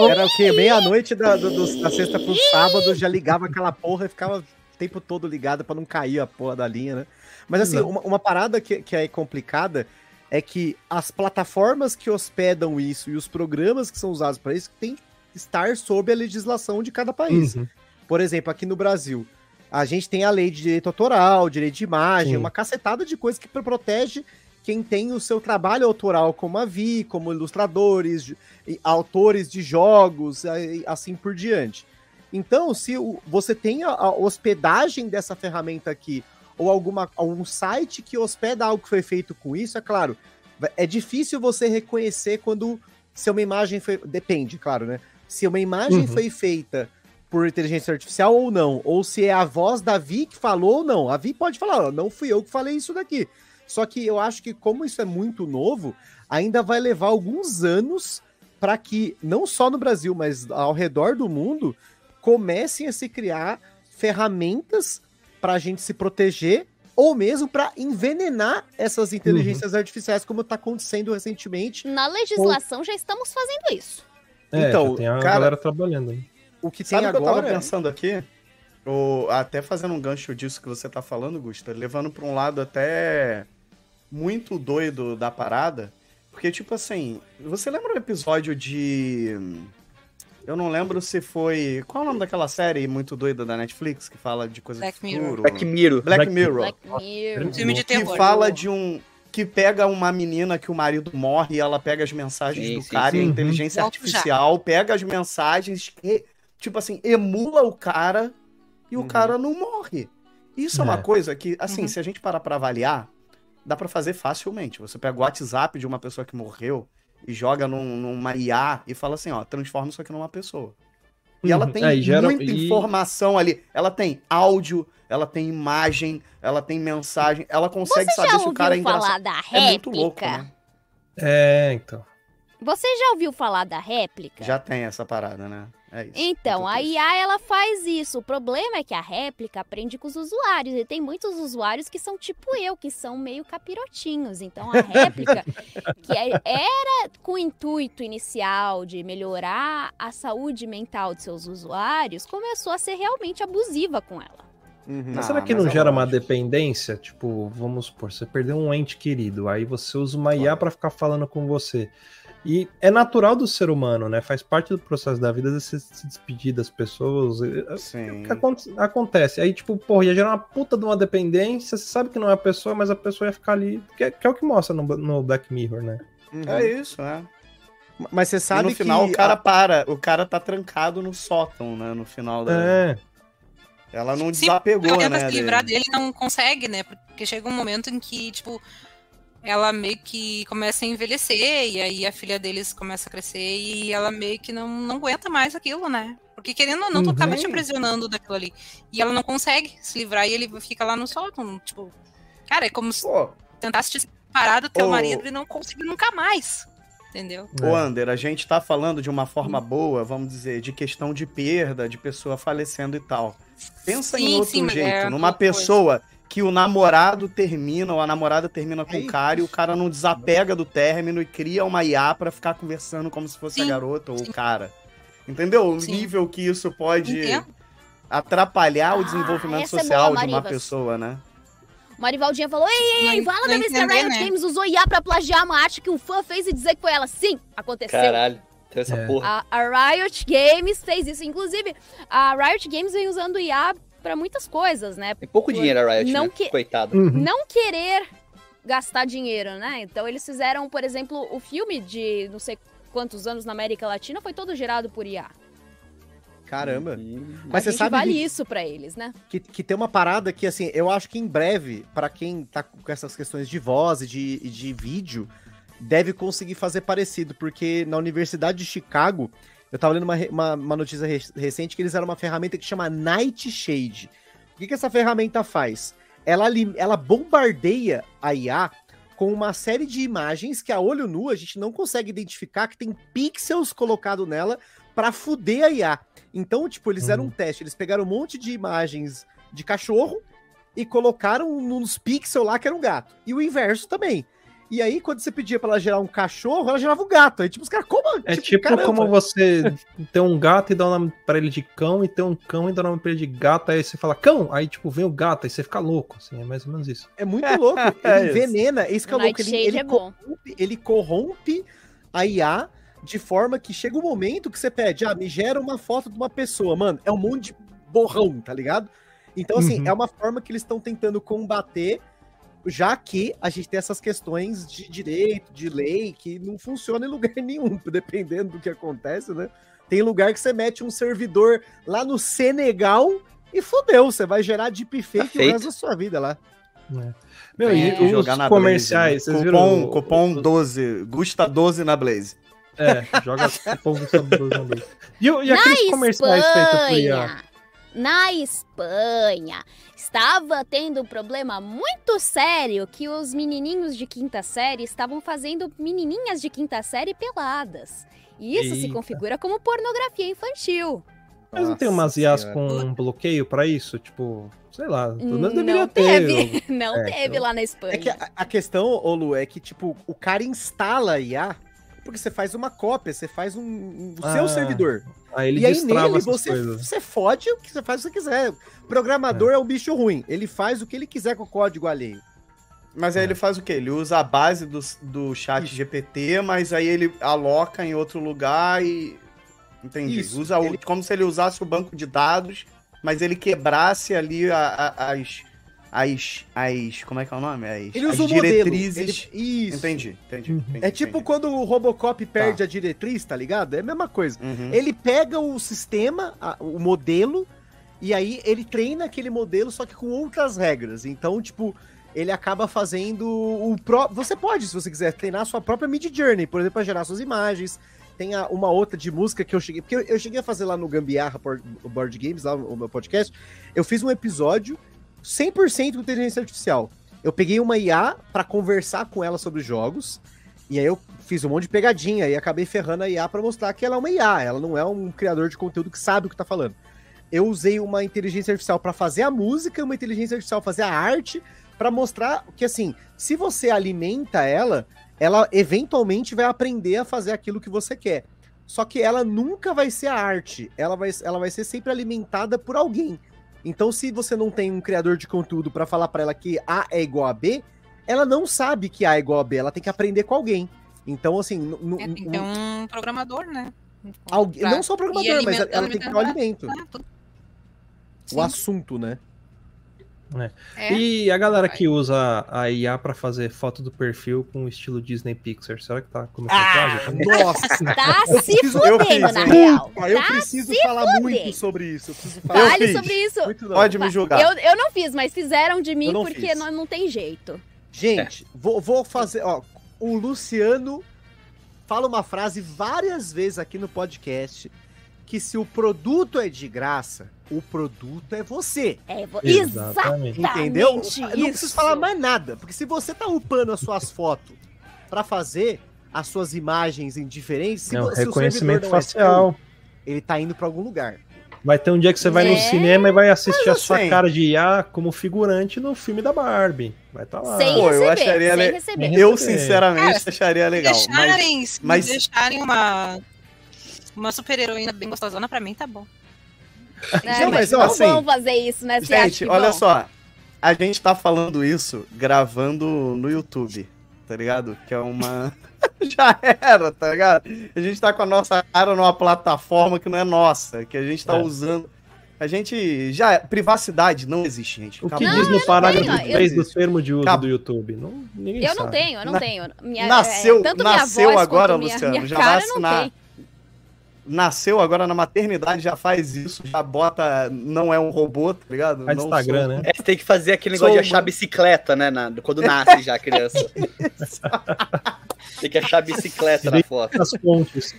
Era o quê? Meia-noite da, do- do- da sexta pro sábado, já ligava aquela porra e ficava o tempo todo ligado pra não cair a porra da linha, né? Mas assim, uma, uma parada que, que é complicada é que as plataformas que hospedam isso e os programas que são usados pra isso tem que estar sob a legislação de cada país. Uhum. Por exemplo, aqui no Brasil, a gente tem a lei de direito autoral, direito de imagem, Sim. uma cacetada de coisa que protege quem tem o seu trabalho autoral, como a Vi, como ilustradores, autores de jogos, e assim por diante. Então, se você tem a, hospedagem dessa ferramenta aqui, ou alguma, algum site que hospeda algo que foi feito com isso, é claro, é difícil você reconhecer quando se uma imagem foi. Depende, claro, né? Se uma imagem Uhum. foi feita por inteligência artificial ou não, ou se é a voz da Vi que falou ou não. A Vi pode falar, não fui eu que falei isso daqui. Só que eu acho que como isso é muito novo, ainda vai levar alguns anos para que não só no Brasil, mas ao redor do mundo comecem a se criar ferramentas para a gente se proteger ou mesmo para envenenar essas inteligências artificiais, como está acontecendo recentemente. Na legislação já estamos fazendo isso. É, Então, tem a cara- galera trabalhando. aí. O que tem Sabe o que eu tava agora pensando aqui? O- até fazendo um gancho disso que você tá falando, Gusta, levando pra um lado até muito doido da parada. Porque, tipo assim, você lembra o episódio de. Eu não lembro se foi. Qual é o nome daquela série muito doida da Netflix que fala de coisa Black do Mirror. Black Mirror. Black Mirror. Black Mirror. Filme de que terror. fala de um. Que pega uma menina que o marido morre e ela pega as mensagens Sim, do sim, cara e a sim. inteligência já. artificial pega as mensagens e tipo assim, emula o cara e o Uhum. cara não morre. Isso é, uma É. coisa que, assim, Uhum. se a gente parar pra avaliar, dá pra fazer facilmente. Você pega o WhatsApp de uma pessoa que morreu e joga num, numa IA e fala assim, ó, transforma isso aqui numa pessoa. E ela Uhum. tem Aí gera- muita informação ali. Ela tem áudio, ela tem imagem, ela tem mensagem, ela consegue Você saber se o cara é engraçado. falar da réplica? É muito louco, né? É, então. Você já ouviu falar da réplica? Já tem essa parada, né? É isso. Então, a. IA ela faz isso. O problema é que a réplica aprende com os usuários. E tem muitos usuários que são tipo eu, que são meio capirotinhos. Então, a réplica, <laughs> que é- era com o intuito inicial de melhorar a saúde mental de seus usuários, começou a ser realmente abusiva com ela. Uhum. Mas Ah, será que mas não é gera uma dependência? Tipo, vamos supor, você perdeu um ente querido, aí você usa uma IA pra ficar falando com você. E é natural do ser humano, né? Faz parte do processo da vida você se despedir das pessoas. É o Sim. que acon- acontece. Aí, tipo, porra, ia gerar uma puta de uma dependência. Você sabe que não é a pessoa, mas a pessoa ia ficar ali. Que é, que é o que mostra no, no Black Mirror, né? Uhum. É isso, é. Mas você E sabe no final que o cara para, o cara tá trancado no sótão, né? No final da. É. Ela não Sim, desapegou, né? se livrar dele. dele e não consegue, né? Porque chega um momento em que, tipo, ela meio que começa a envelhecer, e aí a filha deles começa a crescer, e ela meio que não, não aguenta mais aquilo, né? Porque querendo ou não, tu Uhum. tava te aprisionando daquilo ali. E ela não consegue se livrar e ele fica lá no sótão. Tipo, cara, é como se Pô, tentasse te separar do teu Ô. marido e não conseguir nunca mais. Entendeu? Ô, Ander, a gente tá falando de uma forma boa, vamos dizer, de questão de perda, de pessoa falecendo e tal. Pensa em Sim, outro sim, jeito, é numa outra coisa. Que o namorado termina, ou a namorada termina com É o cara e o cara não desapega do término e cria uma IA pra ficar conversando como se fosse a Sim, garota ou sim. o cara. Entendeu? O Sim. nível que isso pode Entendo. atrapalhar o Ah, desenvolvimento é social boa, de uma pessoa, né? O Marivaldinha falou: Ei, ei, Não- fala da Mr. Riot né? Games usou IA pra plagiar uma arte que um fã fez e dizer que foi ela. Sim, aconteceu. Caralho, tem essa É. porra. A, a Riot Games fez isso. Inclusive, a Riot Games vem usando IA pra muitas coisas, né? Tem pouco dinheiro a Riot, Não né? que- Coitado. Uhum. Não querer gastar dinheiro, né? Então eles fizeram, por exemplo, o filme de não sei quantos anos na América Latina foi todo gerado por IA. Caramba. Hum. Mas a você gente sabe vale que- isso pra eles, né? que, que tem uma parada que, assim, eu acho que em breve, pra quem tá com essas questões de voz e de, e de vídeo, deve conseguir fazer parecido, porque na Universidade de Chicago, eu tava lendo uma, uma, uma notícia re- recente que eles eram uma ferramenta que chama Nightshade. O que, que essa ferramenta faz? Ela, ela bombardeia a IA com uma série de imagens que a olho nu a gente não consegue identificar, que tem pixels colocado nela pra fuder a IA. Então, tipo, eles fizeram um teste, eles pegaram um monte de imagens de cachorro e colocaram nos pixels lá que era um gato. E o inverso também. E aí, quando você pedia pra ela gerar um cachorro, ela gerava um gato. Aí, tipo, os caras, como? É tipo caramba. como você ter um gato e dar o nome pra ele de cão, e ter um cão e dar o nome pra ele de gato, aí você fala cão, aí tipo, vem o gato, aí você fica louco, assim, é mais ou menos isso. É muito louco. <laughs> Ele É isso. envenena. Isso que é louco. Ele, ele, é corrompe, ele corrompe a IA de forma que chega um momento que você pede, ah, me gera uma foto de uma pessoa. Mano, é um monte de borrão, tá ligado? Então, assim, Uhum. é uma forma que eles estão tentando combater, já que a gente tem essas questões de direito, de lei, que não funciona em lugar <laughs> nenhum, dependendo do que acontece, né? Tem lugar que você mete um servidor lá no Senegal e fodeu, você vai gerar deepfake o feito. resto da sua vida lá. Meu, É. e os jogar na comerciais, Blaze, vocês né? viram? Cupom, cupom 12, Gusta 12 na Blaze. É, joga <laughs> cupom sobre dois na Blaze. E, o- e aqueles comerciais feitos por IA? Na Espanha, estava tendo um problema muito sério que os menininhos de quinta série estavam fazendo menininhas de quinta série peladas. E isso se Eita. configura como pornografia infantil. Mas não tem Nossa umas IAs com um bloqueio pra isso? Tipo, sei lá, pelo menos Não deveria teve, ter. <laughs> não É, teve então- lá na Espanha. É que a, a questão, ô Lu, é que, tipo, o cara instala a IA porque você faz uma cópia, você faz um, um- o seu Ah, servidor. Aí ele e aí nele você, coisas. você fode o que você faz o que você quiser. Programador é. um bicho ruim. Ele faz o que ele quiser com o código alheio. Mas aí É. ele faz o quê? Ele usa a base do, do chat Isso. GPT, mas aí ele aloca em outro lugar e. Entendi. Isso, Usa o- ele- como se ele usasse o banco de dados, mas ele quebrasse ali a- a- as, as, as. Como é que é o nome? As, Ele as usa o modelo. diretrizes. Ele- Isso. Entendi, entendi, É entendi, tipo entendi. quando o Robocop perde Tá. a diretriz, tá ligado? É a mesma coisa. Uhum. Ele pega o sistema, a- o modelo, e aí ele treina aquele modelo, só que com outras regras. Então, tipo, ele acaba fazendo o pró. Você pode, se você quiser, treinar a sua própria mid journey, por exemplo, para gerar suas imagens. Tem a- uma outra de música que eu cheguei. Porque eu, eu cheguei a fazer lá no Gambiarra Board, Board Games, lá o meu podcast. Eu fiz um episódio 100% com inteligência artificial. Eu peguei uma IA para conversar com ela sobre os jogos. E aí eu fiz um monte de pegadinha e acabei ferrando a IA para mostrar que ela é uma IA, ela não é um criador de conteúdo que sabe o que tá falando. Eu usei uma inteligência artificial para fazer a música, uma inteligência artificial fazer a arte, para mostrar que assim, se você alimenta ela, ela eventualmente vai aprender a fazer aquilo que você quer. Só que ela nunca vai ser a arte, ela vai, ela vai ser sempre alimentada por alguém. Então, se você não tem um criador de conteúdo para falar para ela que A é igual a B, ela não sabe que A é igual a B, ela tem que aprender com alguém. Então, assim, É, tem ter um programador, né? Alguém, Pra não só programador, mas ela tem que ter o alimento. Tudo. O Sim. assunto, né? É. E a galera que usa a IA pra fazer foto do perfil com estilo Disney Pixar, será que tá começando Ah, a nossa! Tá Eu se preciso- eu fudendo, na real. Ah, eu Tá preciso falar fuder. muito sobre isso. Eu preciso falar Eu Fale sobre isso. Pode me julgar. Eu, eu não fiz, mas fizeram de mim Eu não porque fiz. não, não tem jeito. Gente, vou, vou fazer. Ó, o Luciano fala uma frase várias vezes aqui no podcast que se o produto é de graça, o produto é você. É, vo- Exatamente. Entendeu? Não isso. preciso falar mais nada, porque se você tá upando as suas fotos pra fazer as suas imagens em diferentes, se, Não, vo- se o reconhecimento não é facial. seu, ele tá indo pra algum lugar. Vai ter um dia que você vai no É. cinema e vai assistir Mas a sua assim- cara de IA como figurante no filme da Barbie. Vai estar lá. Sem Pô, eu receber, acharia sem le- receber. Eu, sinceramente, Cara, acharia legal. Mas, deixarem, se mas- deixarem uma, uma super heroína bem gostosona, pra mim tá bom. É, Não, mas, não ó, assim, vão fazer isso, né? Você gente, que olha vão? só. A gente tá falando isso gravando no YouTube, tá ligado? Que é uma. <laughs> Já era, tá ligado? A gente tá com a nossa cara numa plataforma que não é nossa, que a gente tá É. usando. A gente. Já. Privacidade não existe, gente. O que Acabou. diz no parágrafo tenho, eu- 3 do termo de uso Acabou. do YouTube? Não, ninguém Eu sabe. não tenho, eu não Na- tenho. Minha, Nasceu- é, tanto nasceu minha voz agora, minha, Luciano, minha já cara vai não assinar. Nasceu agora na maternidade, já faz isso, já bota. Não é um robô, tá ligado? Faz Não Instagram, sou- né? É, você tem que fazer aquele Sou negócio de achar bicicleta, né? na- quando nasce já a criança. <laughs> tem que achar bicicleta na foto. As fontes.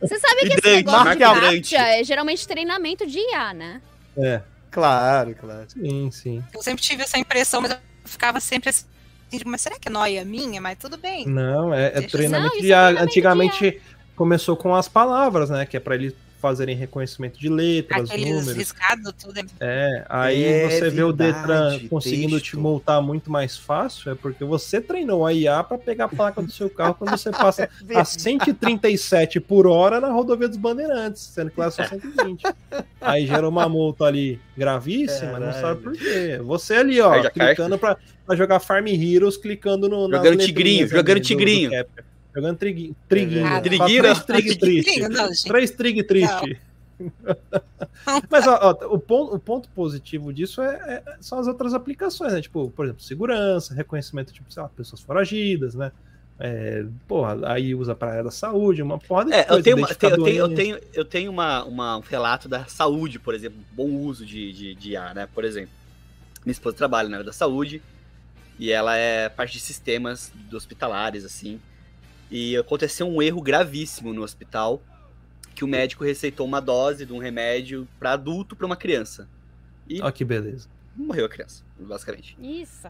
Você sabe que esse negócio de captcha é geralmente treinamento de IA, né? É, Claro, claro. sim, sim. Eu sempre tive essa impressão, mas eu ficava sempre assim, tipo, mas será que é noia minha? Mas tudo bem. Não, é, é treinamento Não, de é IA. treinamento Antigamente começou com as palavras, né? Que é pra eles fazerem reconhecimento de letras, Aqueles números. riscados, tudo. É, aí É você vê o Detran verdade, conseguindo te texto. multar muito mais fácil, é porque você treinou a IA pra pegar a placa do seu carro quando você passa <laughs> a 137 por hora na rodovia dos Bandeirantes, sendo que lá é só 120. Aí gera uma multa ali gravíssima, não sabe por quê. Você ali, ó, clicando pra, pra jogar Farm Heroes, clicando no. Jogando tigrinho, ali jogando do- do tigrinho. Capture. Jogando triguinho. Triguinho. Ah, trigueira? Três trig triste. Não. Três trig triste. Mas ó, ó, o, ponto, o ponto positivo disso é, é- são as outras aplicações, né? Tipo, por exemplo, segurança, reconhecimento, tipo, sei lá, pessoas foragidas, né? É, porra, aí usa pra área da saúde, uma porra É, eu tenho, eu tenho, eu tenho, eu tenho uma, uma- um relato da saúde, por exemplo, bom uso de, de, de IA, né? Por exemplo, minha esposa trabalha na área da saúde e ela é parte de sistemas hospitalares, assim. E aconteceu um erro gravíssimo no hospital que o médico receitou uma dose de um remédio para adulto para uma criança. E Ó, que beleza. morreu a criança, basicamente. Isso,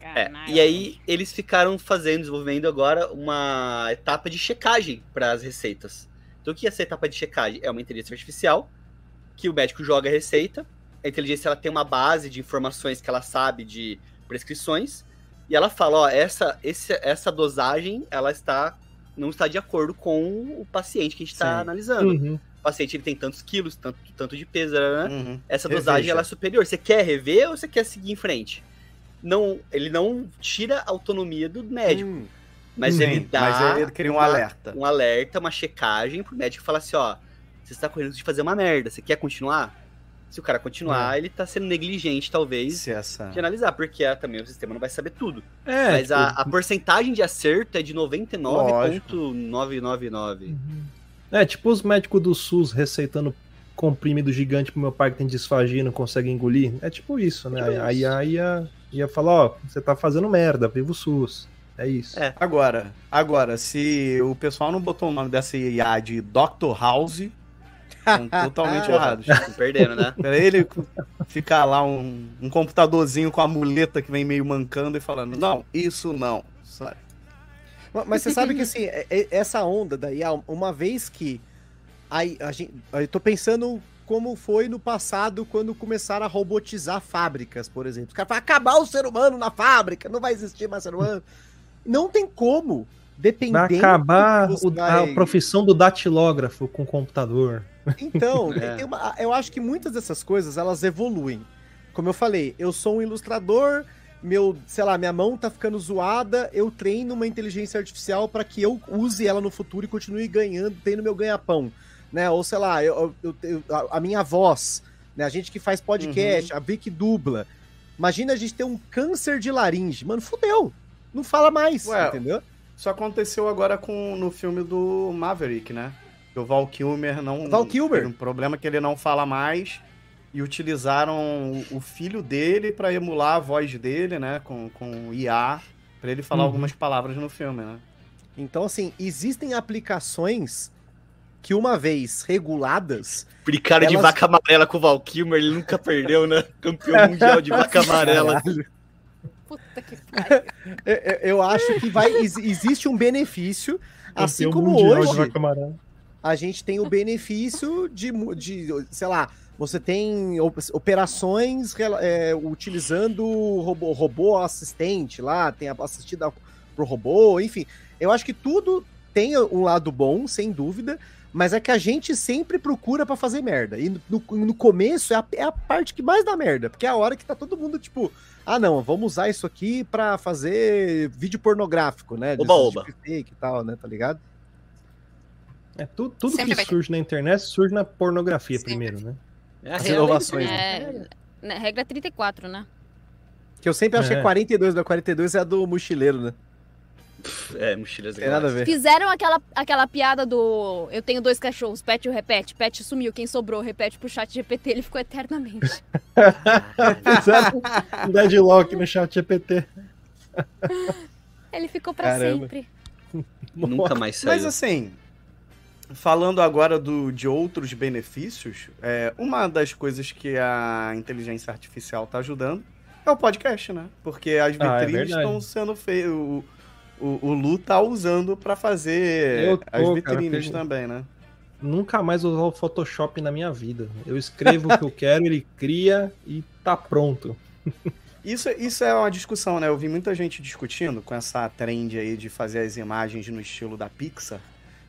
É, caralho. e aí eles ficaram fazendo, desenvolvendo agora uma etapa de checagem para as receitas. Então o que é essa etapa de checagem? É uma inteligência artificial que o médico joga a receita, a inteligência ela tem uma base de informações que ela sabe de prescrições e ela fala, ó, essa, esse, essa dosagem ela está não está de acordo com o paciente que a gente está analisando. Uhum. O paciente ele tem tantos quilos, tanto, tanto de peso, né? Uhum. essa dosagem Reveja. ela é superior. Você quer rever ou você quer seguir em frente? Não, ele não tira a autonomia do médico, Hum, mas Sim, ele dá Mas ele cria um uma- alerta. um alerta, uma checagem pro médico falar assim, ó, você está correndo de fazer uma merda, você quer continuar? Se o cara continuar, ele tá sendo negligente, talvez, Se essa... de analisar, porque ah, também o sistema não vai saber tudo. É, Mas tipo, a, a porcentagem de acerto é de 99,999. É, tipo os médicos do SUS receitando comprimido gigante pro meu pai que tem disfagia e não consegue engolir. É tipo isso, né? Tipo aí isso. aí ia, ia falar, ó, você tá fazendo merda, viva o SUS. É isso. É. Agora, agora, se o pessoal não botou o nome dessa IA de Dr. House, estão totalmente <laughs> errados. Tô perdendo, né? Pra ele ficar lá um, um computadorzinho com a muleta que vem meio mancando e falando, não, isso não. Sabe? Ma- Mas você sabe que assim, é- é- essa onda daí, ah, uma vez que aí a gente, eu tô pensando como foi no passado quando começaram a robotizar fábricas, por exemplo. Os caras falam, acabar o ser humano na fábrica, não vai existir mais ser humano. Não tem como, dependendo. Vai acabar do que você o- a vai- profissão do datilógrafo com computador. Então, <laughs> É. uma- eu acho que muitas dessas coisas elas evoluem. Como eu falei, eu sou um ilustrador, meu, sei lá, minha mão tá ficando zoada, eu treino uma inteligência artificial para que eu use ela no futuro e continue ganhando, tendo meu ganha-pão, né? Ou sei lá, eu, eu- eu- a, minha voz, né? A gente que faz podcast, a Vic dubla. Imagina a gente ter um câncer de laringe, mano, fudeu. Não fala mais, Ué, entendeu? Isso aconteceu agora com, no filme do Maverick, né? Que o Val Kilmer não. Val Kilmer. Um problema que ele não fala mais. E utilizaram o, filho dele pra emular a voz dele, né? Com, com IA. Pra ele falar Uhum. algumas palavras no filme, né? Então, assim, existem aplicações que, uma vez reguladas, Bricaram de Elas- vaca amarela com o Val Kilmer, ele nunca perdeu, né? <laughs> Campeão mundial de vaca amarela. Puta que <laughs> pariu. eu, acho que vai ex- existe um benefício, assim como de hoje. A gente tem o benefício de, de sei lá, você tem op- operações é, utilizando robô, robô assistente lá, tem a assistida pro robô, enfim. Eu acho que tudo tem um lado bom, sem dúvida, mas é que a gente sempre procura pra fazer merda. E no, no- começo é a, é a parte que mais dá merda, porque é a hora que tá todo mundo tipo, ah não, vamos usar isso aqui pra fazer vídeo pornográfico, né? Oba, oba. deepfake e tal, né, tá ligado? É, tu- tudo Sempre que vai ter. surge na internet surge na pornografia Sempre. primeiro, né? É a As inovações, É, né, regra 34, né? Que eu sempre achei É. 42, da 42 é a do mochileiro, né? É, mochilas Tem nada a ver. Fizeram aquela, aquela piada do eu tenho dois cachorros, pet o repete, pet sumiu, quem sobrou, repete pro chat GPT, ele ficou eternamente. <laughs> Fizeram um deadlock no chat GPT. Ele ficou pra Caramba. sempre. Nunca mais saiu. Mas assim, falando agora do, de outros benefícios, é, uma das coisas que a inteligência artificial está ajudando é o podcast, né? Porque as Ah, é vitrines verdade. estão sendo feitas. O, o, o Lu tá usando para fazer tô, as cara, vitrines porque- também, né? Nunca mais usar o Photoshop na minha vida. Eu escrevo o que eu quero, ele cria e tá pronto. Isso, isso é uma discussão, né? Eu vi muita gente discutindo com essa trend aí de fazer as imagens no estilo da Pixar,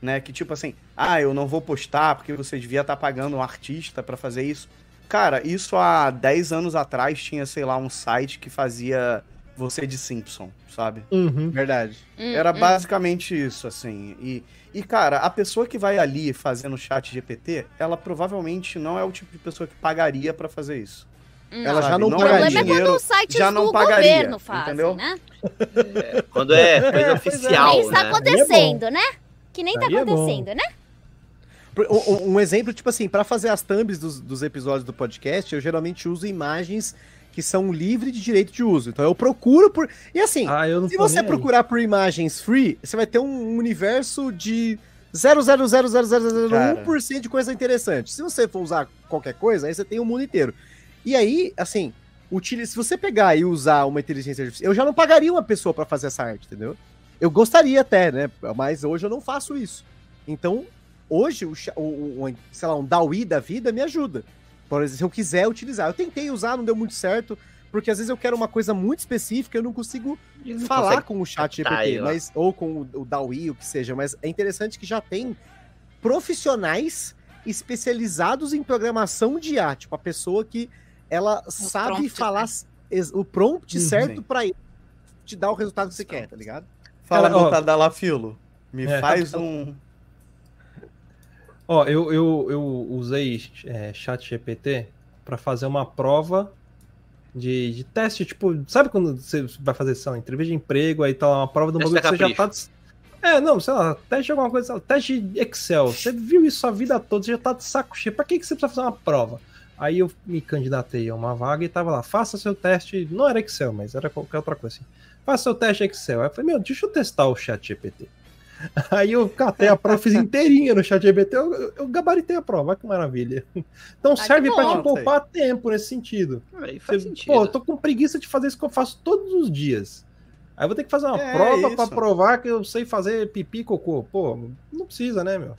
né? Que tipo assim, ah, eu não vou postar porque você devia estar pagando um artista pra fazer isso. Cara, isso há 10 anos atrás tinha, sei lá, um site que fazia você de Simpson, sabe? Uhum. Verdade. Hum, Era hum. basicamente isso, assim. E, e, cara, a pessoa que vai ali fazendo chat GPT, ela provavelmente não é o tipo de pessoa que pagaria pra fazer isso. Ela já não Não O é pagaria. problema é dinheiro, quando os sites já não do pagaria, governo fazem, entendeu? né? Quando é coisa <laughs> é. oficial, Nem está né? acontecendo, né? Que nem tá Aí é bom. acontecendo, né? Um, exemplo, tipo assim, pra fazer as thumbs dos, dos episódios do podcast, eu geralmente uso imagens que são livres de direito de uso. Então eu procuro por. E assim, Ah, eu não se você procurar por imagens free, você vai ter um universo de 0,0000001% de coisa interessante. Se você for usar qualquer coisa, aí você tem o mundo inteiro. E aí, assim, utilize, se você pegar e usar uma inteligência artificial, eu já não pagaria uma pessoa pra fazer essa arte, entendeu? Eu gostaria até, né? Mas hoje eu não faço isso. Então, hoje, o, o, o- sei lá, um DAWI da vida me ajuda. Por exemplo, se eu quiser utilizar. Eu tentei usar, não deu muito certo, porque às vezes eu quero uma coisa muito específica, eu não consigo Não falar com o chat GPT, mas, ou com o, o DAWI, o que seja, mas é interessante que já tem profissionais especializados em programação de IA, tipo a pessoa que ela sabe prompt, falar né? o prompt Uhum. certo pra te dar o resultado que você quer, tá ligado? Fala, Mutadala Tadalafilo. Me É. faz um. Ó, eu, eu, eu usei é, chat GPT pra fazer uma prova de, de teste, tipo, sabe quando você vai fazer, sei lá, entrevista de emprego, aí tá lá uma prova do Teste bagulho que você já tá. É, não, sei lá, teste de alguma coisa, teste de Excel. Você viu isso a vida toda, você já tá de saco cheio. Pra que, que você precisa fazer uma prova? Aí eu me candidatei a uma vaga e tava lá, faça seu teste. Não era Excel, mas era qualquer outra coisa assim. Faça seu teste Excel. Aí eu falei, meu, deixa eu testar o chat GPT. <laughs> Aí eu catei a prova, fiz inteirinha no chat GPT, eu, eu, gabaritei a prova, olha que maravilha. Então que serve pra bom. te poupar tempo nesse sentido. Aí faz Você- sentido. Pô, eu tô com preguiça de fazer isso que eu faço todos os dias. Aí eu vou ter que fazer uma É, prova pra isso. provar que eu sei fazer pipi e cocô. Pô, não precisa, né, meu?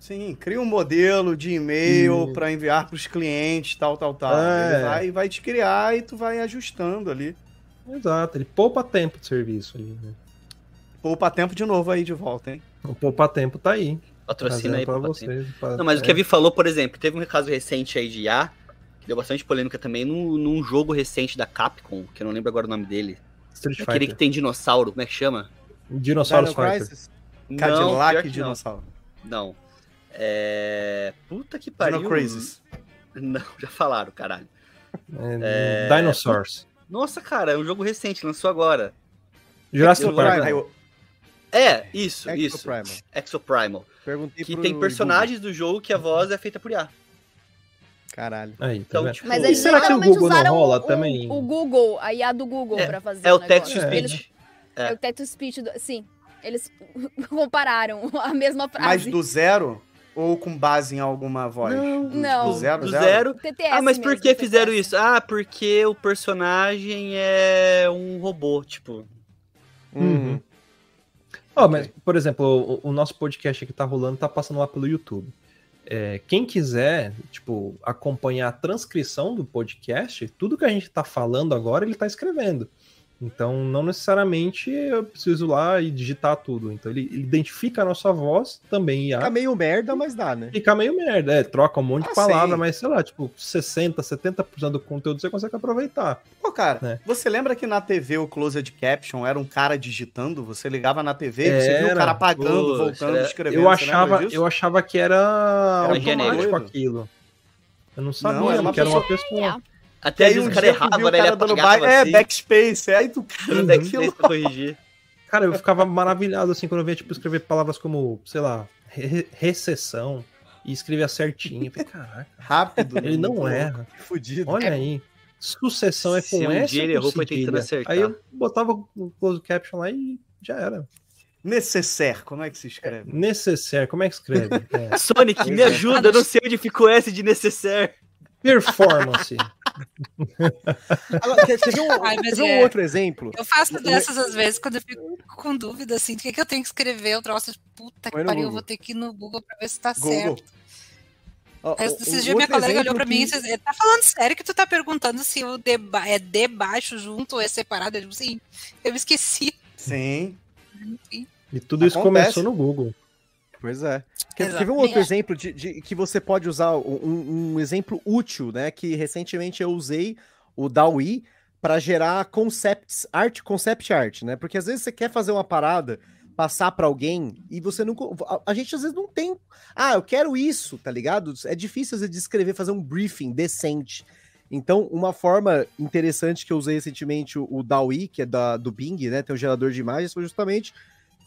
Sim, cria um modelo de e-mail para enviar para os clientes, tal, tal, tal. É. Ele vai, vai te criar e tu vai ajustando ali. Exato, ele poupa tempo de serviço ali, né? Poupa tempo de novo aí de volta, hein? O poupa tempo tá aí. Patrocina aí você. vocês. pra- Não, mas o é. que a Vi falou, por exemplo, teve um caso recente aí de IA, que deu bastante polêmica também, num, num jogo recente da Capcom, que eu não lembro agora o nome dele. Street Aquele que Fighter. tem dinossauro, como é que chama? Dinossauros Dino Fighter. Crisis? não, Cadillac e dinossauro. Não. não. É... Puta que pariu. Dino Crazes. <laughs> Não, já falaram, caralho. É, Dinosaurs. Nossa, cara, é um jogo recente, lançou agora. Jurassic eu- É, isso, Exo isso. Primal. Exoprimal. Perguntei Que pro tem Google. personagens do jogo que a voz é feita por IA. Caralho. Aí, tá Então, vendo? tipo, Mas E eles será que o Google não rola o, também? O Google, a IA do Google É, pra fazer é o negócio. text to É. speech. É o text to speech. Do... Sim, eles <laughs> compararam a mesma Mas frase. do zero ou com base em alguma voz? Não, do, não. Do zero, Do zero? zero. TTS Ah, mas por mesmo, que TTS. fizeram isso? Ah, porque o personagem é um robô, tipo. Uhum. Ó, mas, por exemplo, o, o nosso podcast aqui tá rolando, tá passando lá pelo YouTube. É, quem quiser, tipo, acompanhar a transcrição do podcast, tudo que a gente tá falando agora, ele tá escrevendo. Então, não necessariamente eu preciso ir lá e digitar tudo. Então, ele, ele identifica a nossa voz também, IA. Fica meio merda, mas dá, né? Fica meio merda, é, troca um monte de Ah, palavra, sim. mas sei lá, tipo, 60, 70% do conteúdo você consegue aproveitar. Pô, cara, É. você lembra que na TV o Closed Caption era um cara digitando? Você ligava na TV e você viu o Era. cara apagando, Pô, voltando, era- escrevendo. Eu achava, eu achava que era Era automático genérico. aquilo. Eu não sabia Não, era uma que era uma pessoa- pessoa. Até aí um o cara errava, né? Ele apagava É, assim, backspace. Aí tu <laughs> cara, backspace pra <laughs> corrigir. Cara, eu ficava maravilhado assim quando eu via, tipo, escrever palavras como, sei lá, re- recessão e escrevia certinho. Eu falei, caraca, Rápido. ele não louco. erra. Fudido. Olha aí. Sucessão é com Se um S dia ele errou, foi tentando acertar. Aí eu botava o close caption lá e já era. Necessaire, como é que se escreve? Necessaire, como é que escreve? <laughs> É. Sonic, me ajuda, eu não sei onde ficou S de necessaire. Performance. <laughs> Agora, quer, ver um, Ai, mas quer ver um é. outro exemplo? Eu faço dessas às vezes quando eu fico com dúvida, assim, do que, que eu tenho que escrever. Eu troço, puta que Põe no pariu, eu Google. vou ter que ir no Google pra ver se tá Google. certo. Um Esses dias minha colega olhou pra mim e que- disse, tá falando sério que tu tá perguntando se o deba é debaixo junto ou é separado? Eu digo, sim, eu esqueci. Sim. E tudo isso Acontece. começou no Google. Pois é. Quer, quer ver um outro É. exemplo de, de- que você pode usar? Um, um exemplo útil, né? Que recentemente eu usei o DAWI para gerar concepts, art, concept art, né? Porque às vezes você quer fazer uma parada, passar para alguém e você não. co- A, a gente às vezes não tem. Ah, eu quero isso, tá ligado? É difícil às vezes descrever, fazer um briefing decente. Então, uma forma interessante que eu usei recentemente, o, o DAWI, que é da, do Bing, né? Tem um gerador de imagens, foi justamente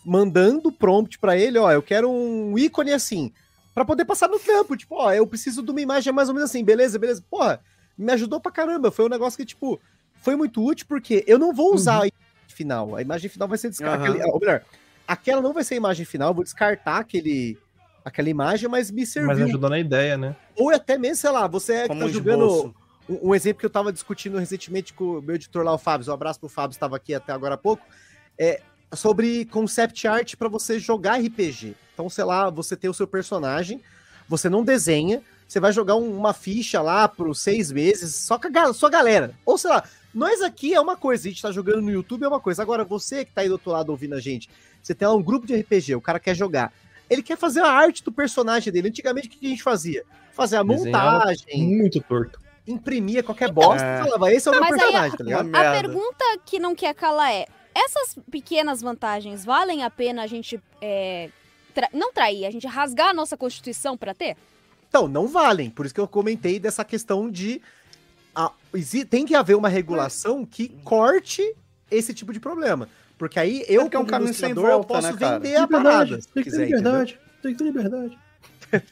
mandando prompt pra ele, ó, eu quero um ícone assim, Pra poder passar no campo, tipo, ó, eu preciso de uma imagem mais ou menos assim, beleza, beleza. Porra, me ajudou pra caramba, foi um negócio que, tipo, foi muito útil, porque eu não vou usar a imagem final, a imagem final vai ser descartada, Aham. ou melhor, aquela não vai ser a imagem final, eu vou descartar aquele, aquela imagem, mas me Mas serviu. ajudou na ideia, né? Ou até mesmo, sei lá, você é que Como tá um jogando... Um, um exemplo que eu tava discutindo recentemente com o meu editor lá, o Fábio. Um abraço pro Fábio, estava aqui até agora há pouco. É sobre concept art para você jogar RPG. Então, sei lá, você tem o seu personagem, você não desenha, você vai jogar um- uma ficha lá por seis meses, só com a sua galera. Ou sei lá, nós aqui é uma coisa, a gente tá jogando no YouTube é uma coisa. Agora, você que tá aí do outro lado ouvindo a gente, você tem lá um grupo de RPG, o cara quer jogar. Ele quer fazer a arte do personagem dele. Antigamente, o que a gente fazia? Fazer a Desenhava montagem, Muito torto. imprimia qualquer bosta É. e falava, esse é o meu Mas aí personagem, a- tá ligado? A pergunta que não quer calar é: essas pequenas vantagens valem a pena a gente é, tra- não trair, a gente rasgar a nossa constituição pra ter? Então, não valem. Por isso que eu comentei dessa questão de. a- tem que haver uma regulação que corte esse tipo de problema. Porque aí eu, porque é um como caminho sem volta, posso né, cara? vender a parada. tem que ter quiser, entendeu? liberdade. Tem que ter liberdade. <laughs>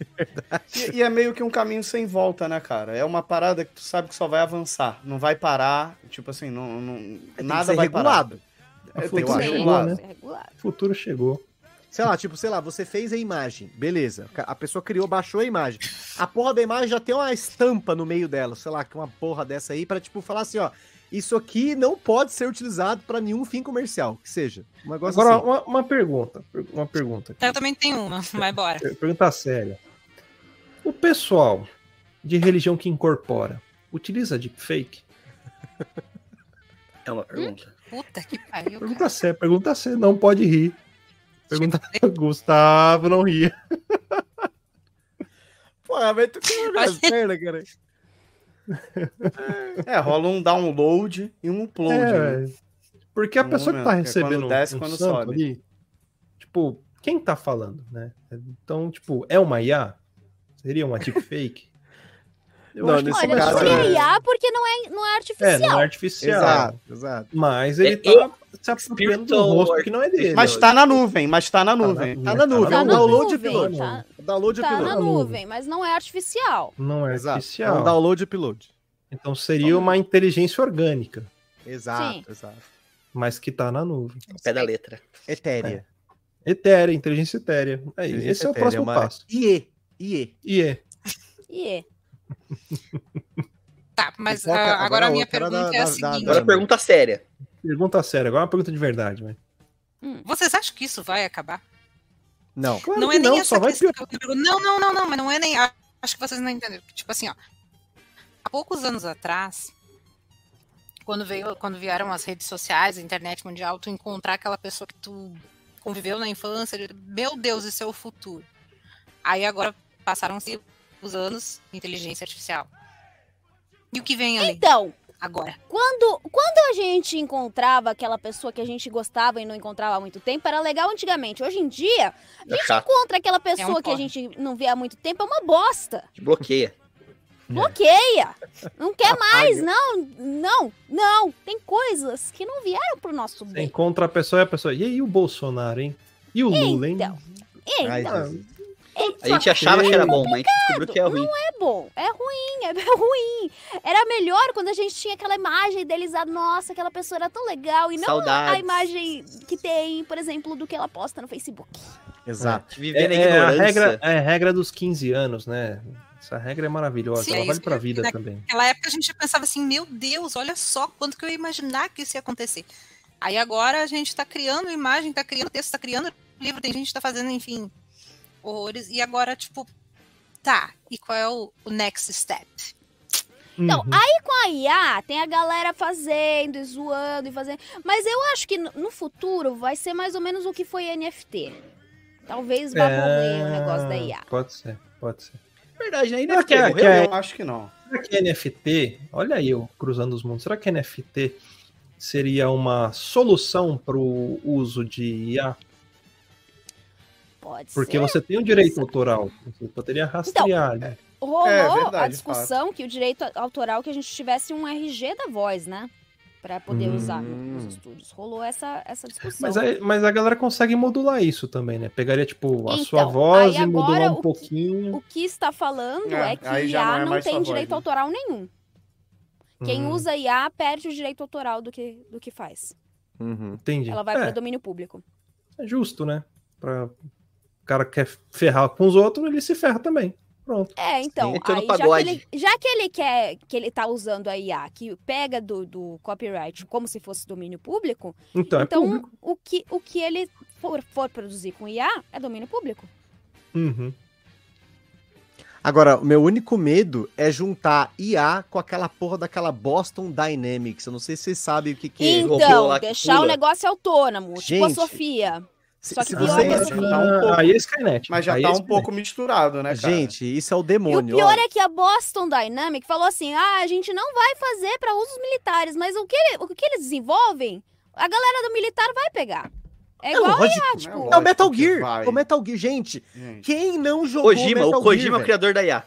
E, e é meio que um caminho sem volta, né, cara? É uma parada que tu sabe que só vai avançar. Não vai parar. Tipo assim, não, não- nada vai regulado. parar. É, A tem que futuro chegou, né? O futuro chegou. Sei lá, tipo, sei lá, você fez a imagem, beleza. A pessoa criou, baixou a imagem. A porra da imagem já tem uma estampa no meio dela, sei lá, que uma porra dessa aí, pra, tipo, falar assim, ó. Isso aqui não pode ser utilizado pra nenhum fim comercial, que seja. Um negócio Agora, assim. uma, uma pergunta. Uma pergunta. aqui. Eu também tenho uma, <laughs> mas bora. Pergunta séria. O pessoal de religião que incorpora utiliza deepfake? É uma pergunta. Puta que pariu. cara. Pergunta séria, pergunta séria. Não pode rir. Pergunta. <laughs> Gustavo, não ria. <laughs> Porra, mas tu que Mas- perna, cara. <laughs> É, rola um download e um upload. É, né? Porque a No pessoa que momento, tá que é recebendo quando desce, um quando sobe. ali, tipo, quem tá falando, né? Então, tipo, é uma IA? Seria uma deepfake? Eu Não, acho que nesse Olha, caso, é- IA porque não é, não é É, artificial. não é artificial. Exato, exato. Mas ele É tá se apropriando do rosto que não é dele. Mas tá na nuvem, mas tá na nuvem. Tá na nuvem, Tá é um na download nuvem, upload. tá- Download Tá upload. na nuvem, mas não é artificial. Não é Exato. É artificial. um download upload. Então seria uma inteligência orgânica, Exato, Sim. exato. mas que tá na nuvem. Pé da letra. Etérea. Etérea, inteligência etérea. É, isso. esse é o Etérea, próximo uma- passo. IE. IE. E é. É. Tá, mas Qual que é- ah, agora a minha pergunta da- é a da- da- seguinte. Agora pergunta séria. Pergunta séria, agora é uma pergunta de verdade, velho. Vocês acham que isso vai acabar? Não. Claro não é nem não, essa questão pergunto. Não, não, não, não, mas não é nem. Acho que vocês não entenderam. Tipo assim, ó. Há poucos anos atrás, quando veio, quando vieram as redes sociais, a internet mundial, tu encontrar aquela pessoa que tu conviveu na infância, de- meu Deus, isso é o futuro. Aí agora passaram-se os anos, inteligência artificial. E o que vem ali Então, agora? quando, quando a gente encontrava aquela pessoa que a gente gostava e não encontrava há muito tempo, era legal antigamente. Hoje em dia, a É gente encontra aquela pessoa que a gente não vê há muito tempo, é uma bosta. Te bloqueia. Bloqueia. Não quer <laughs> mais, não, não, não. Tem coisas que não vieram pro nosso Você bem. encontra a pessoa e a pessoa. E aí o Bolsonaro, hein? E o Lula, hein? Então, Ai, Então, Jesus. A gente achava que era bom, mas a gente descobriu que é ruim. é bom, é ruim, é <laughs> ruim. Era melhor quando a gente tinha aquela imagem deles, ah, nossa, aquela pessoa era tão legal. E não a imagem que tem, por exemplo, do que ela posta no Facebook. Exato. Viver na É, é a ignorância. regra, é a regra dos 15 anos, né? Essa regra é maravilhosa. Sim, ela é vale pra vida na- também. Naquela época a gente pensava assim, meu Deus, olha só quanto que eu ia imaginar que isso ia acontecer. Aí agora a gente tá criando imagem, tá criando texto, tá criando livro, tem gente que tá fazendo, enfim, horrores. E agora, tipo, tá, e qual é o, o next step? Então, Uhum. aí com a IA, tem a galera fazendo e zoando e fazendo. Mas eu acho que no futuro vai ser mais ou menos o que foi NFT. Talvez vá morrer o negócio da IA. É, Pode ser, pode ser. Verdade, né? Será Ainda que é- que é- Eu acho que não. Será que NFT, olha aí eu cruzando os mundos, será que NFT seria uma solução para o uso de IA? Pode Porque ser. você tem o direito autoral, você poderia rastrear. né? Rolou É, a verdade, discussão que o direito autoral que a gente tivesse um RG da voz, né? Pra poder Hum. usar no- nos estúdios. Rolou essa, essa discussão. Mas, aí- mas a galera consegue modular isso também, né? Pegaria, tipo, a Então, sua voz e modular um o que- pouquinho. O que está falando É, é, que IA não é não, tem voz, direito né? autoral nenhum. Quem Hum, usa IA perde o direito autoral do que, do que faz. Uhum. Entendi. Ela vai é, para domínio público. é justo, né? Pra... O cara quer ferrar com os outros, ele se ferra também. Pronto. É, então, aí, já, que ele, já que ele quer, que ele tá usando a IA, que pega do, do copyright como se fosse domínio público, Então, é então público. o que, o que ele for, for produzir com IA é domínio público. Uhum. Agora, o meu único medo é juntar IA com aquela porra daquela Boston Dynamics. Eu não sei se vocês sabem o que, que é. Então, lá que deixar o negócio autônomo, tipo a Gente, Sofia. Se, só que se pior vocês- que a já Sofia. tá um pouco- Aí é Skynet. Mas já aí tá é um pouco misturado, né, cara? Gente, isso é o E o demônio. pior ó. é que a Boston Dynamic falou assim: ah, a gente não vai fazer para usos militares, mas o que, o que eles desenvolvem, a galera do militar vai pegar. É É igual lógico. tipo, É É o Metal Gear. É o Metal Gear. Gente, Gente. quem não jogou Kojima, Metal o Kojima é o Gear, criador da IA.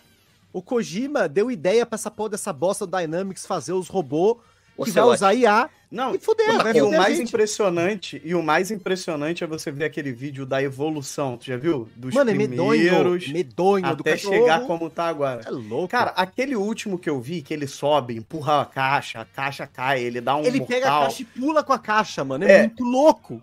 O Kojima deu ideia pra essa porra dessa bosta do Dynamics fazer os robôs que vai usar IA Não, e vai e o mais gente. impressionante, e o mais impressionante é você ver aquele vídeo da evolução, tu já viu? Dos Mano, é medonho, primeiros medonho do até chegar como tá agora. É louco. Cara, aquele último que eu vi, que ele sobe, empurra a caixa, a caixa cai, ele dá um ele pega a mortal. caixa e pula com a caixa, mano. É, É. muito louco.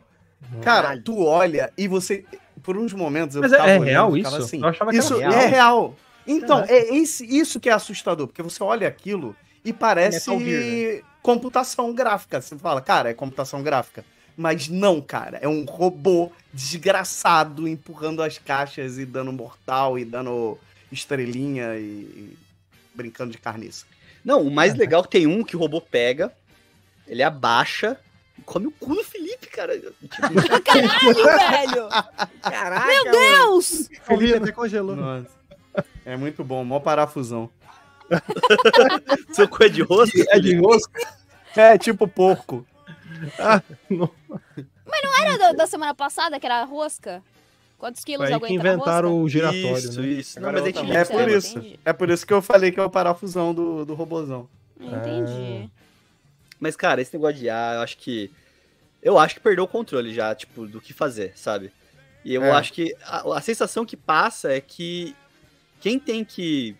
Cara, tu olha e você, por uns momentos eu Mas é, ficava é olhando, real ficava isso? assim, eu achava que Isso era é real. real. Então, Caraca. é esse, isso que é assustador, porque você olha aquilo e parece Gear, computação gráfica. Você fala, cara, é computação gráfica. Mas não, cara, é um robô desgraçado empurrando as caixas e dando mortal e dando estrelinha e, e brincando de carniça. Não, o mais <laughs> legal é que tem um que o robô pega, ele abaixa e come o cu do Felipe, cara. <laughs> Caralho, velho! Caraca, Meu Deus! O Felipe até congelou. Nossa. É muito bom, mó parafusão. <laughs> seu cu é de rosca, É de rosca? É tipo porco. Era da, da semana passada, que era a rosca? Quantos quilos Foi aí que inventaram rosca? o giratório, Isso, né? isso. Não, mas é É por isso. entendi. É por isso que eu falei que é o parafusão do, do robozão. Entendi. Mas, cara, esse negócio de IA, eu acho que. Eu acho que perdeu o controle já, tipo, do que fazer, sabe? E eu É. acho que a, a sensação que passa é que quem tem que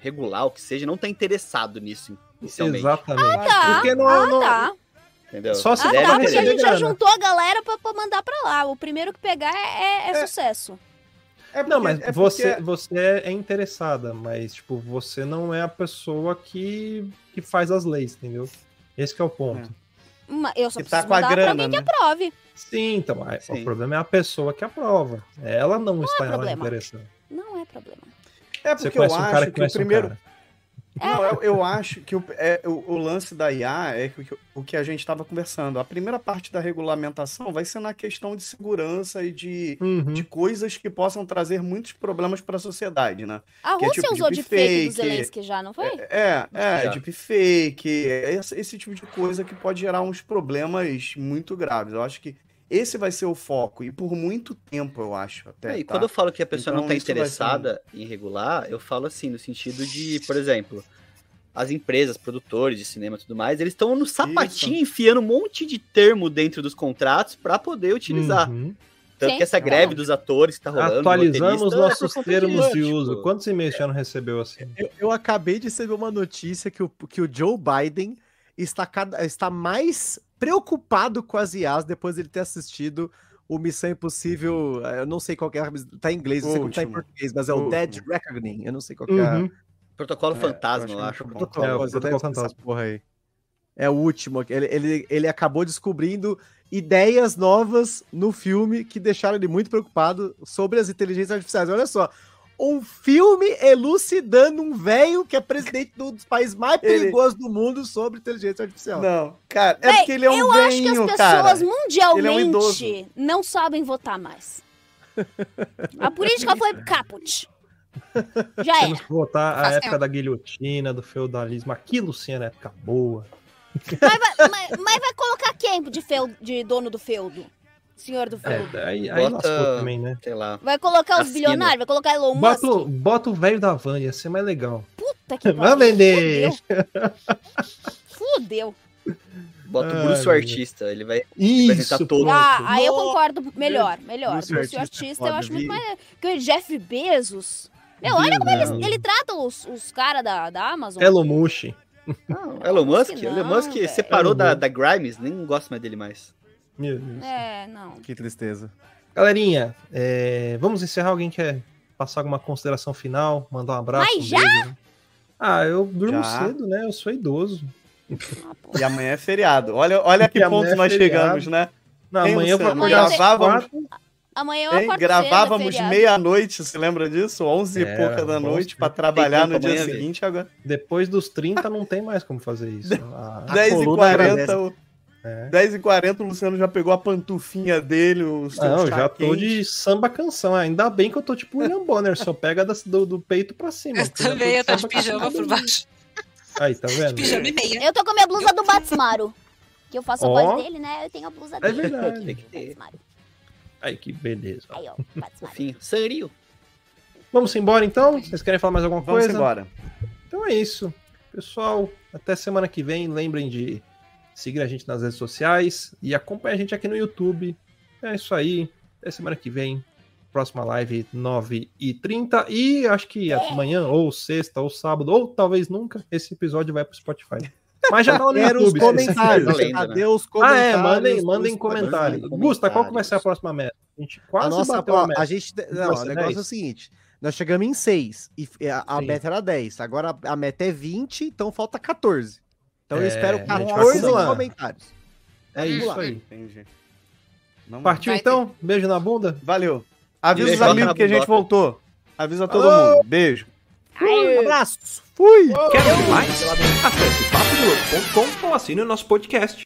regular o que seja não tá interessado nisso inicialmente. Exatamente. Tá, Porque não, ah, não- tá. Entendeu? Só se Ah, Deve tá, porque a gente já juntou a galera pra, pra mandar pra lá. O primeiro que pegar é, é- é sucesso. É Não, porque- mas é você, porque- você é interessada, mas, tipo, você não é a pessoa que, que faz as leis, entendeu? Esse que é o ponto. Mas Eu só Que tá preciso com a grana, alguém né? que aprove. Sim, então, Sim. o problema é a pessoa que aprova. Ela não, está ela problema. interessada. Não é problema. É Você porque eu um cara acho que que o um primeiro. cara. Não, eu, eu acho que o, é, o, o lance da IA é que, o que- a gente estava conversando. A primeira parte da regulamentação vai ser na questão de segurança e de, Uhum. de coisas que possam trazer muitos problemas para a sociedade, né? A Que é Rússia tipo usou de fake do deepfake. Zelensky já, não foi? É, é, Já. deepfake, esse, esse tipo de coisa que pode gerar uns problemas muito graves. Eu acho que esse vai ser o foco, e por muito tempo, eu acho. Até, É, e tá? quando eu falo que a pessoa Então, não tá isso vai ser interessada em regular, eu falo assim, no sentido de, por exemplo, as empresas, produtores de cinema e tudo mais, eles estão no sapatinho enfiando um monte de termo dentro dos contratos para poder utilizar. Uhum. Tanto Sim. que essa greve dos atores que tá rolando. do Atualizamos é nossos termos de tipo, uso. Quantos e-mails já não recebeu assim? Eu, eu acabei de receber uma notícia que o, que o Joe Biden está, cada, está mais preocupado com as IAs depois de ele ter assistido o Missão Impossível. eh, Eu não sei qual que é, tá em inglês, não sei como tá em português, mas é o. Dead Reckoning. Eu não sei qual que é. a- Uhum. Protocolo É, Fantasma, eu eu acho. Protocolo, É, o Protocolo ter essa Fantasma. porra aí. É o último. Ele, ele, ele acabou descobrindo ideias novas no filme que deixaram ele muito preocupado sobre as inteligências artificiais. Olha só. Um filme elucidando um velho que é presidente do- dos países mais Ele- perigosos do mundo sobre inteligência artificial. Não, cara, é Véi, porque ele é um eu acho que as pessoas cara. mundialmente idoso. não sabem votar mais. A política foi caput. Já Temos era. que voltar à Faz época tempo. da guilhotina, do feudalismo. Aquilo sim era época boa. Mas vai, mas- mas vai colocar quem de, feu- de dono do feudo? Senhor do feudo. É, aí, aí Bota- lascou também, né? Sei lá. Vai colocar os bilionários? Vai colocar Elon Bota, o- Musk? bota o velho da van, ia ser mais legal. Puta que <laughs> Vai vender. Fudeu. Bota o Ai, Bruce o artista, ele vai. Isso, apresentar todo. Ah, aí eu concordo melhor, melhor. Bruce Bruce, o Artista artista, é eu acho muito mais. Porque o Jeff Bezos. Meu, olha como ele, ele trata os, os caras da, da Amazon. Elon Musk. Não, Elon Musk? não, Elon Musk separou Elon da, da Grimes, nem gosto mais dele mais. Meu Deus. É, não. Que tristeza. Galerinha, é, vamos encerrar. Alguém quer passar alguma consideração final? Mandar um abraço? Mas um já? beijo? Ah, eu durmo Já. cedo, né? Eu sou idoso. Ah. E amanhã é feriado. Olha, olha que E ponto é nós chegamos, né? Não, Hein, amanhã eu vou Luciano? acordar às Gravávamos- quatro. Amanhã eu acordo Gravávamos é feriado. meia-noite, você lembra disso? 11 e É, pouca da noite pra trabalhar Tem no dia seguinte. Agora, Depois dos 30 não tem mais como fazer isso. <laughs> A 10 e coluna 40 agradece. o... É. 10 e 40 o Luciano já pegou a pantufinha dele, o seu não, já tô quente. de samba canção. Ainda bem que eu tô tipo o William Bonner, só pega das- do, do peito pra cima. Eu também, eu tô de pijama por baixo. Aí, tá vendo? Pijama e meia. Eu tô com a minha blusa do Batsmaru. Que eu faço a Ó. voz dele, né? Eu tenho a blusa É dele. verdade. Tem que ter. Aí, que beleza. Aí, ó, <laughs> Batsmaru. Enfim, Sanrio. Vamos embora então? Vocês querem falar mais alguma Vamos coisa? embora. Então é isso. Pessoal, até semana que vem. Lembrem de seguir a gente nas redes sociais e acompanhar a gente aqui no YouTube. É isso aí. Até semana que vem. Próxima live, 9h30. E acho que amanhã, ou sexta, ou sábado, ou talvez nunca, esse episódio vai pro Spotify. Mas já <laughs> tá no Quero os comentários. Lenda, né? Cadê os Ah, comentários? é, mandem, mandem. Comentários. Gusta, qual que vai ser a próxima meta? A gente quase a nossa, bateu ó, a meta. a gente, não, Vai o ser negócio 10? é o seguinte, nós chegamos em 6 e a, a meta era 10, agora a meta é 20, então falta 14. Então eu É, espero a gente vai 14 acumular. comentários. É isso lá. aí. Entendi. Partiu Vai então? Beijo na bunda? Valeu. Avisa os amigos que a gente voltou. Avisa todo Alô? mundo. Beijo. Um abraço, fui! Quer mais? Acesse papodelouco.com ou assine o nosso podcast.